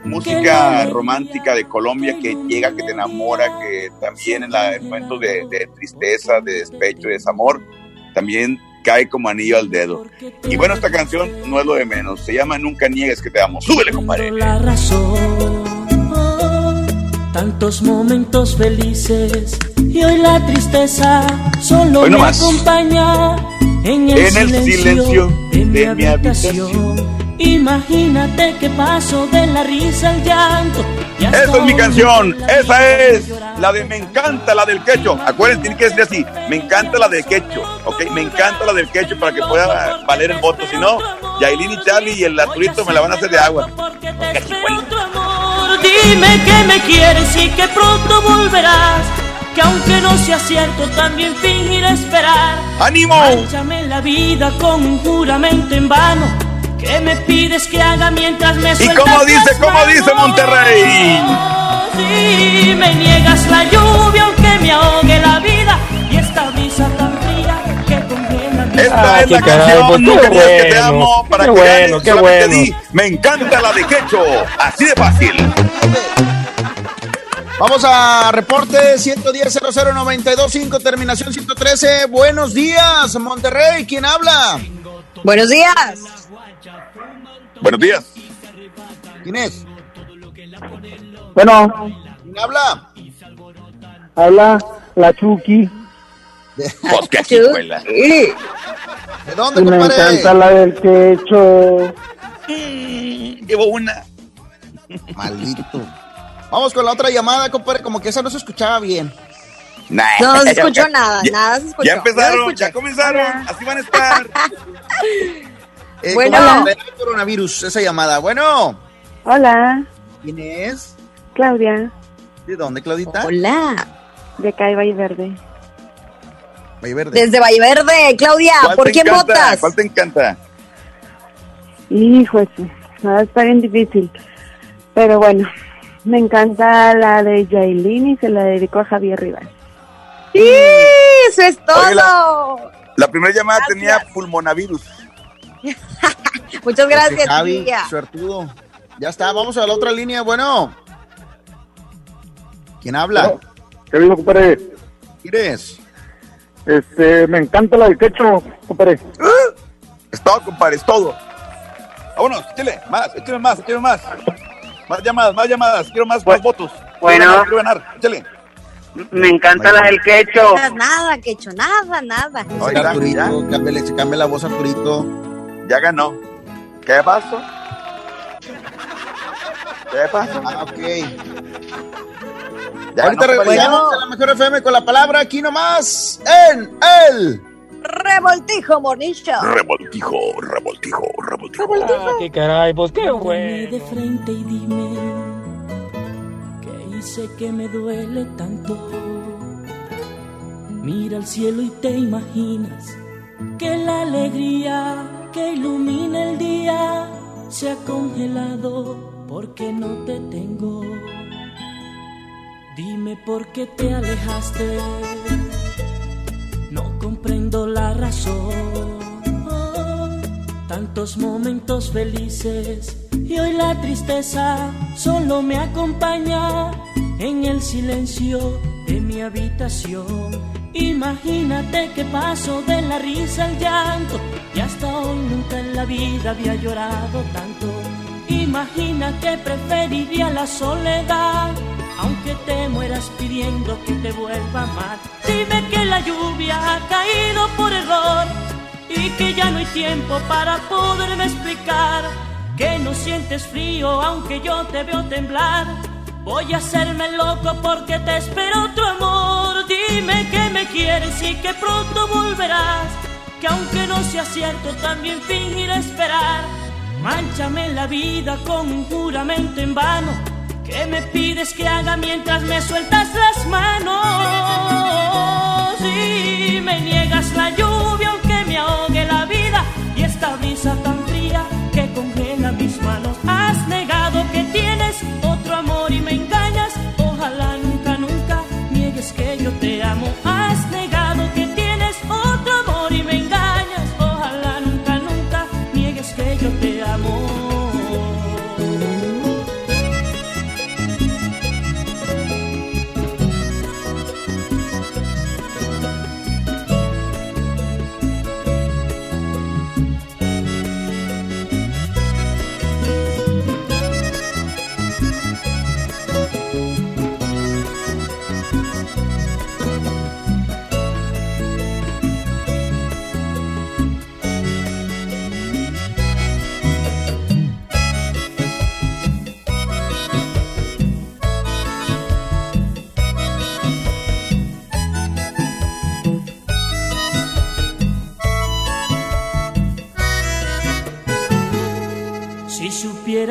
música romántica de Colombia que llega, que te enamora, que también en, la, en momentos de, de tristeza, de despecho, de desamor, también cae como anillo al dedo. Y bueno, esta canción no es lo de menos. Se llama Nunca niegues que te amo. Súbele, compadre. la razón. Tantos momentos felices y hoy la tristeza solo Hoy me acompaña en el, En el silencio, silencio de, mi, de mi habitación. Imagínate que paso de la risa al llanto. Esa es mi canción. Esa es la de Me encanta la del quecho. Acuérdense, tiene que decir así. Me encanta la del quecho. Ok, me encanta la del quecho para que pueda valer el voto. Si no, Yailin y Charlie y el Arturito me la van a hacer de agua. Dime que me quieres y que pronto volverás. Que aunque no sea cierto, también fingir esperar. ¡Ánimo! La vida con un juramento en vano. ¿Qué me pides que haga mientras me ¿Y cómo dice, las cómo dice manos? Monterrey? Si me niegas la lluvia aunque me ahogue la vida y esta brisa tan fría que congela mi Esta Ah, es la qué caray, canción, pues no qué querías que te bueno, amo, para qué que bueno, qué bueno. di, me encanta la de Quecho, así de fácil. Vamos a reporte 110 00925 terminación 113. Buenos días, Monterrey. ¿Quién habla? Buenos días. Buenos días. ¿Quién es? Bueno, ¿Quién habla? habla la Chucky. Pues qué. ¿De dónde, me compadre? encanta la del quecho. Llevo una. Maldito. Vamos con la otra llamada, compadre. Como que esa no se escuchaba bien. Nah. No se escuchó nada, Ya- nada se escuchó. Ya empezaron, ya comenzaron, así van a estar. Eh, Bueno. coronavirus, esa llamada. Bueno, Hola, ¿quién es? Claudia, ¿De dónde, Claudita? Hola. de y Verde. Valle Verde. Desde Valle Verde, Claudia, ¿Cuál ¿por quién encanta? votas? ¿Cuál te encanta? Hijo, eso, nada, está bien difícil. Pero bueno, me encanta la de Yailin y se la dedico a Javier Rivas. Sí, eso es todo. Oye, La primera llamada tenía pulmonavirus. Muchas gracias, Este, Javi, Silvia. suertudo. Ya está, vamos a la otra línea. Bueno. ¿Quién habla? ¿Qué digo, compadre? ¿Quién es? Este, me encanta la del quecho, compadre. Es todo, compadre, es todo. Vámonos, échale, más, échale más, échale más. Más llamadas, más llamadas, quiero más, más votos. bueno. Quiero ganar, quiero ganar, échale. Me encanta la del quecho. Nada, Nada, que hecho, nada, nada. Está, Arturito, cámbiale, la voz a Arturito. Ya ganó. ¿Qué pasó? ¿Qué pasó? Ah, ok. Ya Ahorita compadre. regresamos a la mejor FM con la palabra aquí nomás en el. Revoltijo, Mornicho. Revoltijo, revoltijo, revoltijo. Ah, qué caray, pues qué bueno. de frente y dime que hice que me duele tanto. Mira al cielo y te imaginas que la alegría que ilumina el día se ha congelado porque no te tengo. Dime por qué te alejaste. No comprendo la razón. Tantos momentos felices y hoy la tristeza solo me acompaña en el silencio de mi habitación. Imagínate que paso de la risa al llanto y hasta hoy nunca en la vida había llorado tanto. Imagina que preferiría la soledad, aunque te mueras pidiendo que te vuelva a amar. Dime que la lluvia ha caído por error y que ya no hay tiempo para poderme explicar que no sientes frío aunque yo te veo temblar. Voy a hacerme loco porque te espero tu amor. Dime que me quieres y que pronto volverás. Que aunque no sea cierto, también fingiré esperar. Manchame la vida con un juramento en vano. ¿Qué me pides que haga mientras me sueltas las manos? Y me niegas la lluvia aunque me ahogue la vida. Y esta brisa tan fría que congela mis manos. Que yo te amo. Has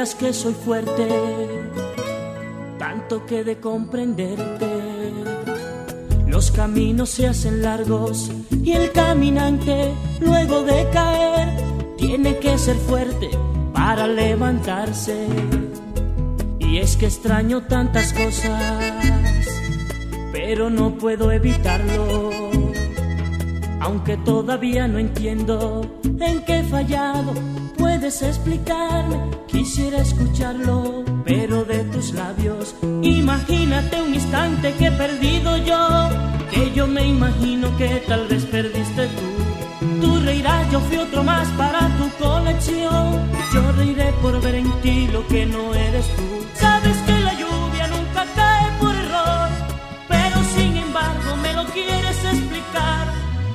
Que soy fuerte, tan tanto que de comprenderte. Los caminos se hacen largos y el caminante, luego de caer, tiene que ser fuerte para levantarse. Y es que extraño tantas cosas, pero no puedo evitarlo. Aunque todavía no entiendo en qué he fallado, puedes explicarme, quisiera escucharlo, pero de tus labios. Imagínate un instante que he perdido yo, que yo me imagino que tal vez perdiste tú. Tú reirás, yo fui otro más para tu colección. Yo reiré por ver en ti lo que no eres tú. Sabes que la lluvia nunca cae por error, pero sin embargo me lo quieres explicar.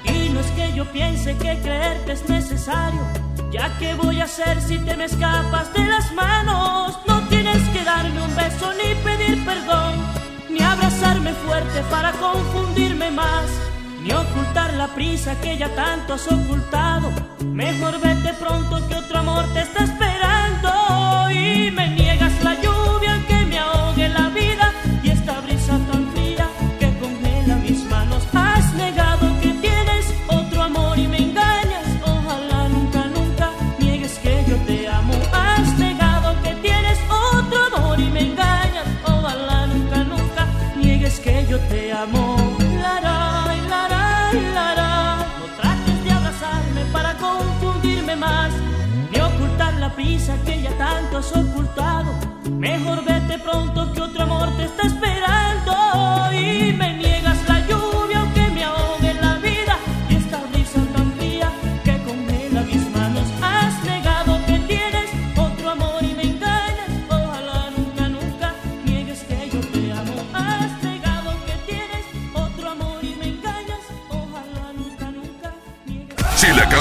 Y no es que yo piense que creerte es necesario, ya que voy a hacer si te me escapas de las manos. No tienes que darme un beso ni pedir perdón, ni abrazarme fuerte para confundirme más, ni ocultar la prisa que ya tanto has ocultado. Mejor vete pronto que otro amor te está esperando y me niegas que ya tanto has ocultado. Mejor vete pronto que otro amor te está esperando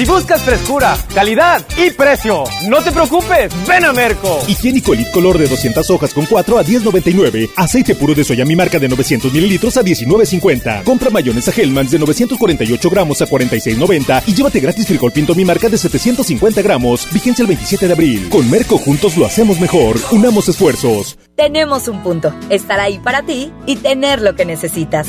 Si buscas frescura, calidad y precio, no te preocupes, ven a Merco. Higiénico Elite Color de 200 hojas con 4 a 10.99. Aceite puro de soya mi marca de 900 mililitros a 19.50. Compra mayonesa Hellmann's de 948 gramos a 46.90 y llévate gratis frijol pinto mi marca de 750 gramos. Vigencia el 27 de abril. Con Merco juntos lo hacemos mejor. Unamos esfuerzos. Tenemos un punto, estar ahí para ti y tener lo que necesitas.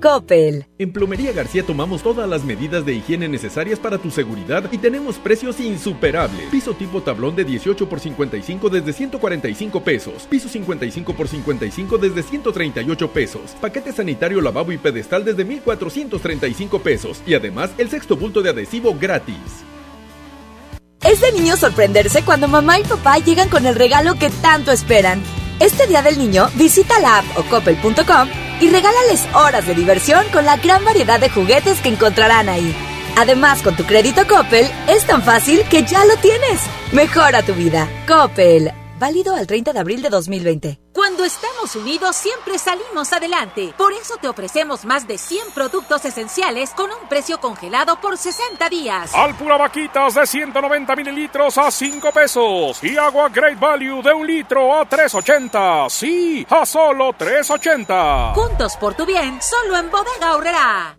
Coppel. En Plomería García tomamos todas las medidas de higiene necesarias para tu seguridad y tenemos precios insuperables. Piso tipo tablón de 18 por 55 desde 145 pesos. Piso 55 por 55 desde 138 pesos. Paquete sanitario lavabo y pedestal desde 1435 pesos. Y además el sexto bulto de adhesivo gratis. Es de niño sorprenderse cuando mamá y papá llegan con el regalo que tanto esperan. Este día del niño, visita la app o coppel.com y regálales horas de diversión con la gran variedad de juguetes que encontrarán ahí. Además, con tu crédito Coppel, es tan fácil que ya lo tienes. Mejora tu vida. Coppel. Válido al 30 de abril de 2020. Cuando estamos unidos siempre salimos adelante. Por eso te ofrecemos más de 100 productos esenciales con un precio congelado por 60 días. Alpura Vaquitas de 190 mililitros a 5 pesos. Y agua Great Value de un litro a 3.80. Sí, a solo 3.80. Juntos por tu bien, solo en Bodega Horrera.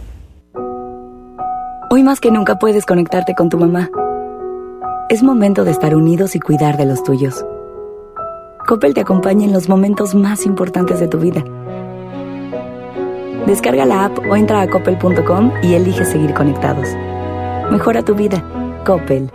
Hoy más que nunca puedes conectarte con tu mamá. Es momento de estar unidos y cuidar de los tuyos. Coppel te acompaña en los momentos más importantes de tu vida. Descarga la app o entra a coppel.com y elige seguir conectados. Mejora tu vida. Coppel.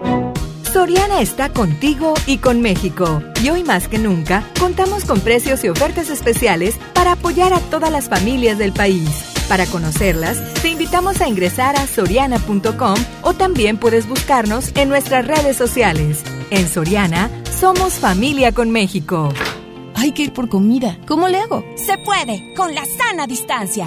Soriana está contigo y con México. Y hoy más que nunca, contamos con precios y ofertas especiales para apoyar a todas las familias del país. Para conocerlas, te invitamos a ingresar a soriana.com o también puedes buscarnos en nuestras redes sociales. En Soriana, somos familia con México. Hay que ir por comida. ¿Cómo le hago? Se puede, con la sana distancia.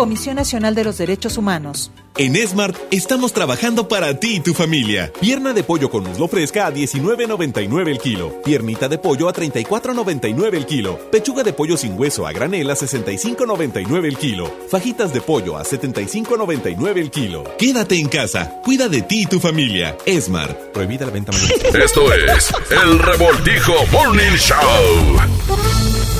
Comisión Nacional de los Derechos Humanos. En Smart estamos trabajando para ti y tu familia. Pierna de pollo con muslo fresca a 19.99 el kilo. Piernita de pollo a 34.99 el kilo. Pechuga de pollo sin hueso a granel a 65.99 el kilo. Fajitas de pollo a 75.99 el kilo. Quédate en casa. Cuida de ti y tu familia. Smart. Prohibida la venta mayor. Esto es el Revoltijo Morning Show.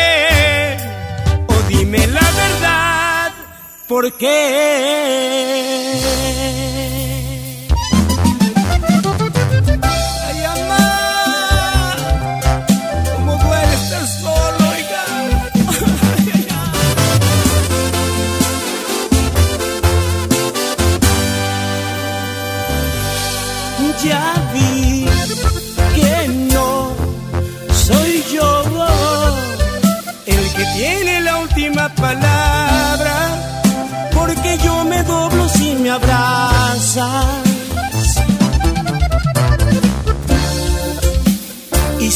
¿por qué?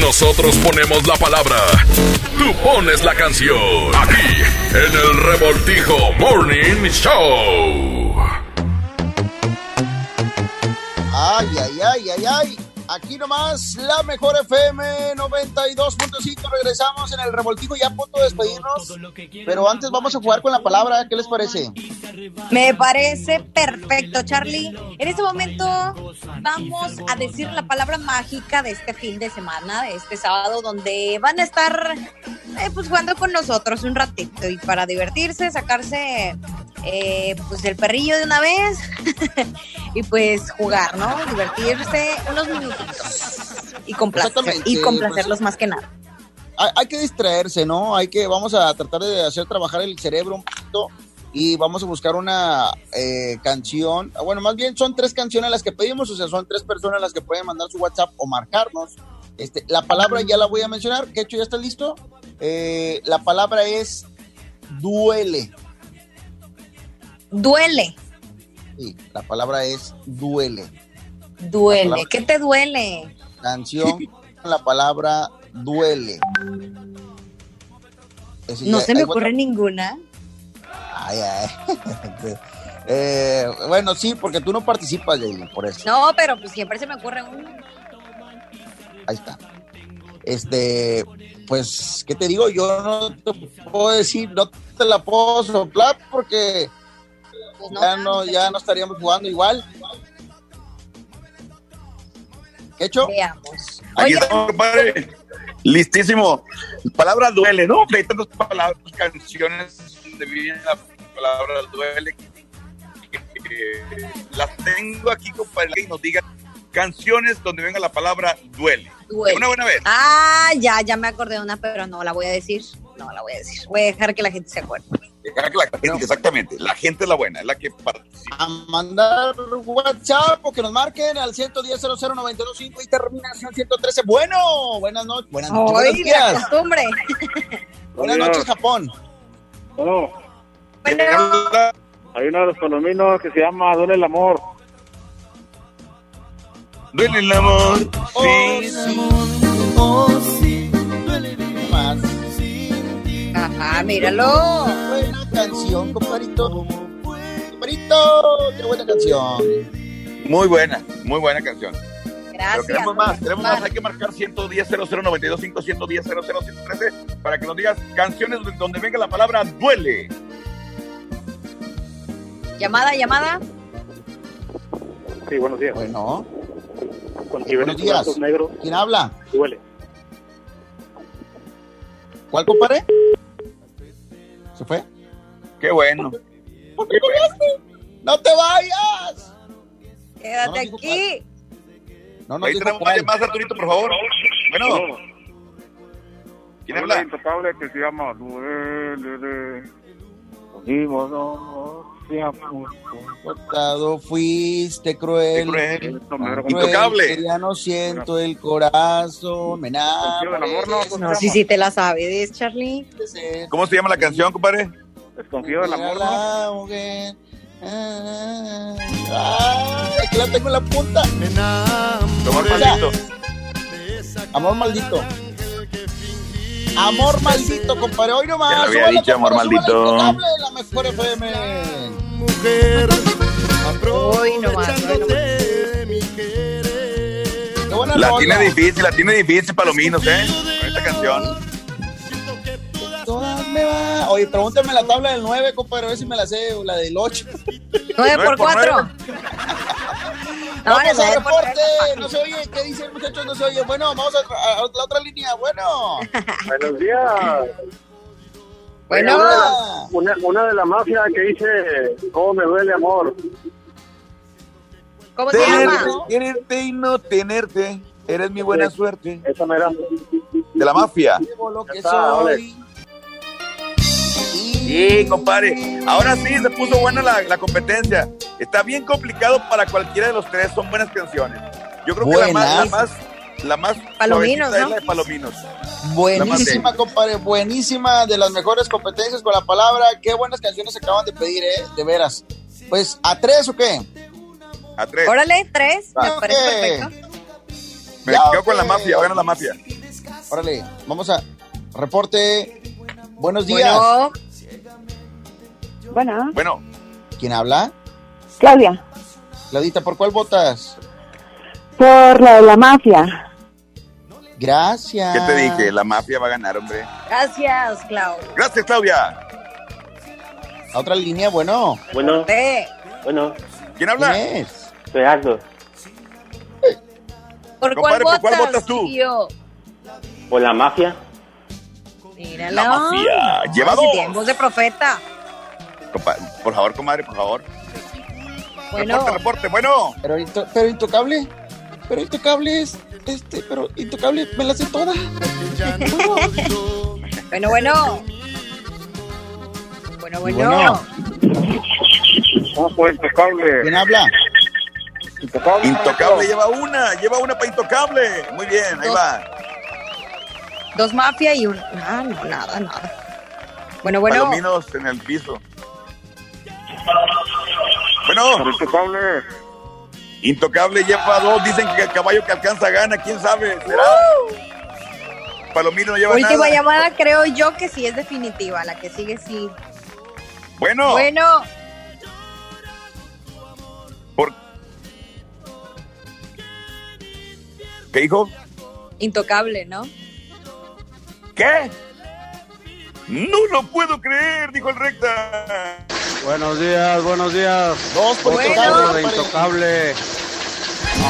Nosotros ponemos la palabra. Tú pones la canción. Aquí, en el Revoltijo Morning Show. Ay, ay, ay, ay, ay. Aquí nomás, la mejor FM 92.5. Regresamos en el revoltijo ya a punto de despedirnos. Pero antes vamos a jugar con la palabra. ¿Qué les parece? Me parece perfecto, Charlie. En este momento vamos a decir la palabra mágica de este fin de semana, de este sábado, donde van a estar eh, pues jugando con nosotros un ratito y para divertirse, sacarse eh, pues el perrillo de una vez y pues jugar, ¿no? Divertirse unos minutitos y complacer, y complacerlos pues, más que nada. Hay, hay que distraerse, ¿no? Hay que, vamos a tratar de hacer trabajar el cerebro un poquito y vamos a buscar una eh, canción. Bueno, más bien son tres canciones las que pedimos, o sea, son tres personas las que pueden mandar su WhatsApp o marcarnos. Este, la palabra ya la voy a mencionar. ¿Qué hecho ya está listo? Eh, la palabra es duele. Duele, Sí, la palabra es duele. duele. palabra- ¿Qué te duele? Canción con la palabra duele. No se me ocurre ninguna. Ay, ay. Eh, bueno, sí, porque tú no participas, Yailin, por eso. No, pero pues siempre se me ocurre un. Ahí está. Este, pues, ¿qué te digo? Yo no te puedo decir, no te la puedo soplar porque Pues no, ya no, ya no estaríamos jugando igual. ¿Qué hecho? Veamos. Aquí Oye, estamos, compadre. Listísimo. Palabra duele, ¿no? Hay tantas palabras, canciones donde viene la palabra duele. las tengo aquí, compadre, que nos digan canciones donde venga la palabra duele. duele. De una buena vez. Ah, ya, ya me acordé de una, pero no la voy a decir. No la voy a decir. Voy a dejar que la gente se acuerde. Dejar que la gente, exactamente. La gente es la buena, es la que participa. A mandar WhatsApp o que nos marquen al 110 00925 y terminación 113. Bueno, buenas noches. Buenas noches. buenos la días. costumbre. Buenas noches, Japón. Oh, hay uno de los colominos que se llama Duele el Amor. Duele el amor. Oh, sí. ¿Qué más? Ajá, míralo. Buena canción, compadrito. Compadrito, qué buena canción. Muy buena, muy buena canción. Pero Gracias. queremos más, queremos más. Hay que marcar 110 00925 110 00113 para que nos digas canciones donde- venga la palabra duele. Llamada, llamada. Sí, buenos días. Bueno, Con buenos días. negros, ¿Quién habla? duele. ¿Cuál, compadre? ¿Se fue? Qué bueno. ¿Por qué colgaste? ¡No te vayas! Quédate No aquí. No nos Ahí tenemos cuál. más llamadas, Arturito, por favor. Bueno, ¿quién Habla que se llama Duele de no Cortado fuiste cruel. Cruel. Cruel, Intocable. ya no siento el corazón, me amor, no, enamoré. No, sí, sí te la sabes, Charlie. ¿Cómo se llama la canción, compadre? Desconfío del amor, ¿no? Ay, que la tengo en la punta. Amor maldito. Amor maldito. Amor maldito, compadre. Hoy nomás. Ya lo había dicho, amor maldito. La mejor FM. Nomás. hoy nomás. La tiene difícil, la tiene difícil, Palominos, ¿eh? Con esta canción. Todas me va. Oye, pregúntame la tabla del 9, compadre, a ver si me la sé, o la del 8. 9 por 4. Vamos no, a no, reporte. No se oye. ¿Qué dicen, muchachos? No se oye. Bueno, vamos a, a- a la otra línea. Bueno. Buenos días. Bueno. Una, una, una de la mafia que dice, ¿cómo me duele amor? ¿Cómo se Tenerte, llama? quererte y no tenerte. Eres mi buena Sí. suerte. Esa mera. De la mafia. Lo que soy. Sí, compadre. Ahora sí se puso buena la, la competencia. Está bien complicado para cualquiera de los tres. Son buenas canciones. Yo creo que la más, la más, la más Palominos, ¿no? es la de Palominos. Buenísima, compadre. Buenísima. De las mejores competencias con la palabra. Qué buenas canciones se acaban de pedir, ¿eh? De veras. Pues, ¿a tres o qué? A tres. Órale, 3. Me Ah, parece ok. perfecto. Me Ya, quedo con la mafia. Gana la mafia. Órale, vamos a reporte. Buenos días. Bueno, Bueno, Bueno, ¿Quién habla? Claudia, Claudita, ¿por cuál votas? por la de la mafia. Gracias. ¿qué te dije? La mafia va a ganar, hombre. gracias, Clau. Gracias, Claudia. A otra línea, bueno. Bueno, bueno, ¿Quién ¿Quién habla? es? soy Aldo. ¿por Compadre, cuál ¿por cuál votas, tú? tío? Por la mafia. Mírala. La mafia. Lleva dos. tiene voz de profeta. Por favor, comadre, por favor. Bueno, Reporte, reporte. Bueno. Pero, into- pero intocable. Pero intocable es. Este, pero intocable me la sé toda. bueno, bueno. Bueno, bueno. ¿Cómo fue intocable? ¿Quién habla? Intocable. Intocable lleva una, lleva una para Intocable. Muy bien, ahí Dos. va. Dos mafia y un. Ah, no, nada, nada. Bueno, bueno. Palominos en el piso. Bueno, Intocable. Intocable lleva dos. Dicen que el caballo que alcanza gana. ¿Quién sabe? ¿Será? Palomino no lleva Última nada. llamada, creo yo que sí es definitiva. La que sigue sí. Bueno, Bueno, por... ¿qué dijo? intocable, ¿no? ¿Qué? No lo puedo creer, dijo el recta. Buenos días, buenos días. Dos por Bueno. intocable. intocable.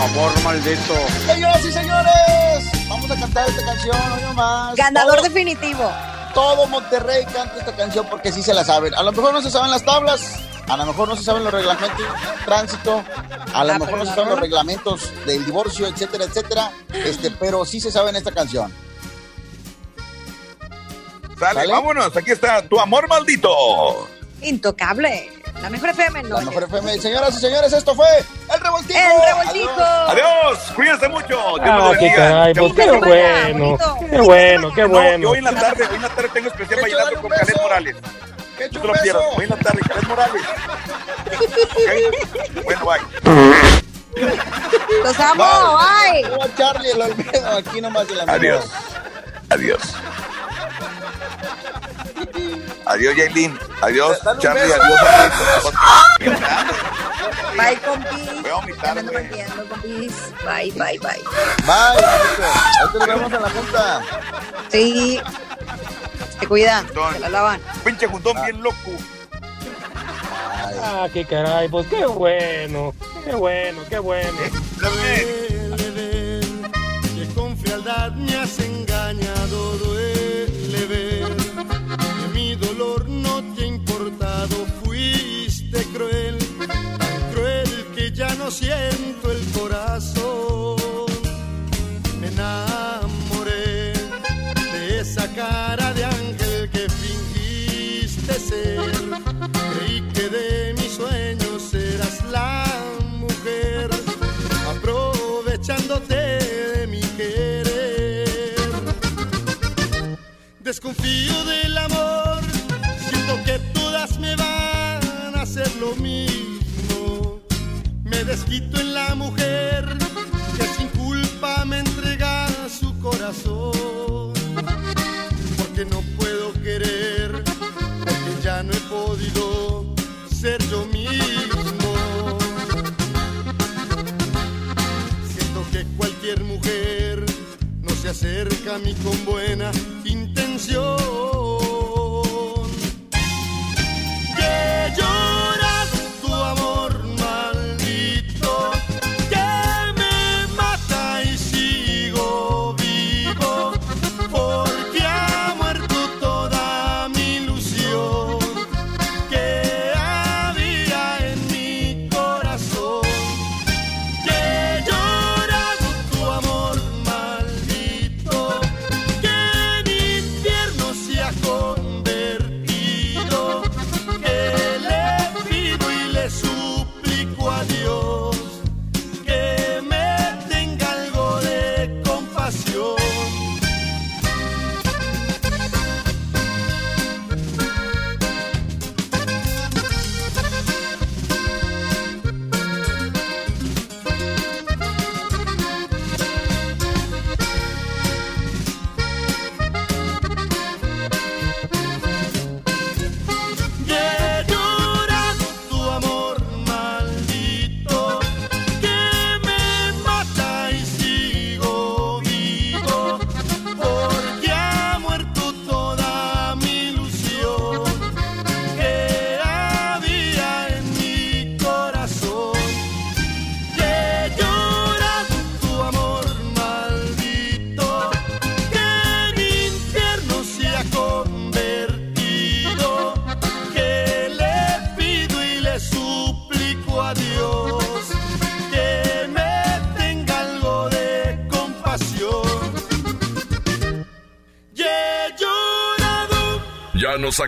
Amor maldito. Señoras y señores, vamos a cantar esta canción hoy nomás. Ganador Todo- definitivo. Todo Monterrey canta esta canción porque sí se la saben. A lo mejor no se saben las tablas, a lo mejor no se saben los reglamentos de tránsito, a lo Ah, mejor no se saben los reglamentos del divorcio, etcétera, etcétera. Este, pero sí se saben esta canción. Sale, ¿Sale? vámonos. Aquí está tu amor maldito. Intocable. La mejor FM, no. La mejor FM. Señoras y señores, esto fue El Revoltijo. El revoltijo. Adiós. Cuídense mucho. Ah, los qué caray, pues qué bueno, qué bueno, qué No, bueno. yo hoy en la tarde, hoy en la tarde tengo especial vallenato con beso. Morales. ¡Qué No te lo pierdas. Hoy en la tarde, Caled Morales. Ok. Bueno, bye. Los amo. Ay. Charlie el Olmedo, aquí nomás de la Adiós. Adiós. Adiós, Yailin. Adiós, Charlie. beso. Adiós. Bye, compis. Güey. metiendo, compis. Bye, bye, bye. Bye, ahí te vemos en la junta. Sí. Se cuidan. Se la lavan. Pinche juntón bien loco. Ah, qué caray, pues qué bueno, qué bueno, qué bueno. que con frialdad me has engañado, duele no siento el corazón. Me enamoré de esa cara de ángel que fingiste ser. Creí que de mis sueños eras la mujer, aprovechándote de mi querer. Desconfío del amor, siento que todas me van a hacer lo mismo me desquito en la mujer que sin culpa me entrega su corazón. Porque no puedo querer, porque ya no he podido ser yo mismo. Siento que cualquier mujer no se acerca a mí con buena intención.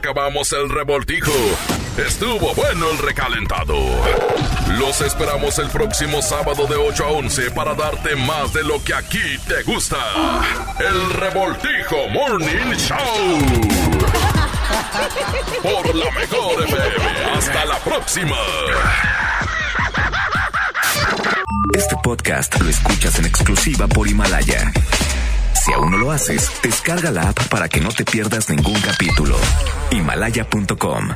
Acabamos el revoltijo. Estuvo bueno el recalentado. Los esperamos el próximo sábado de 8 a 11 para darte más de lo que aquí te gusta. El revoltijo Morning Show. Por la mejor FM. Hasta la próxima. Este podcast lo escuchas en exclusiva por Himalaya. Si aún no lo haces, descarga la app para que no te pierdas ningún capítulo. Himalaya.com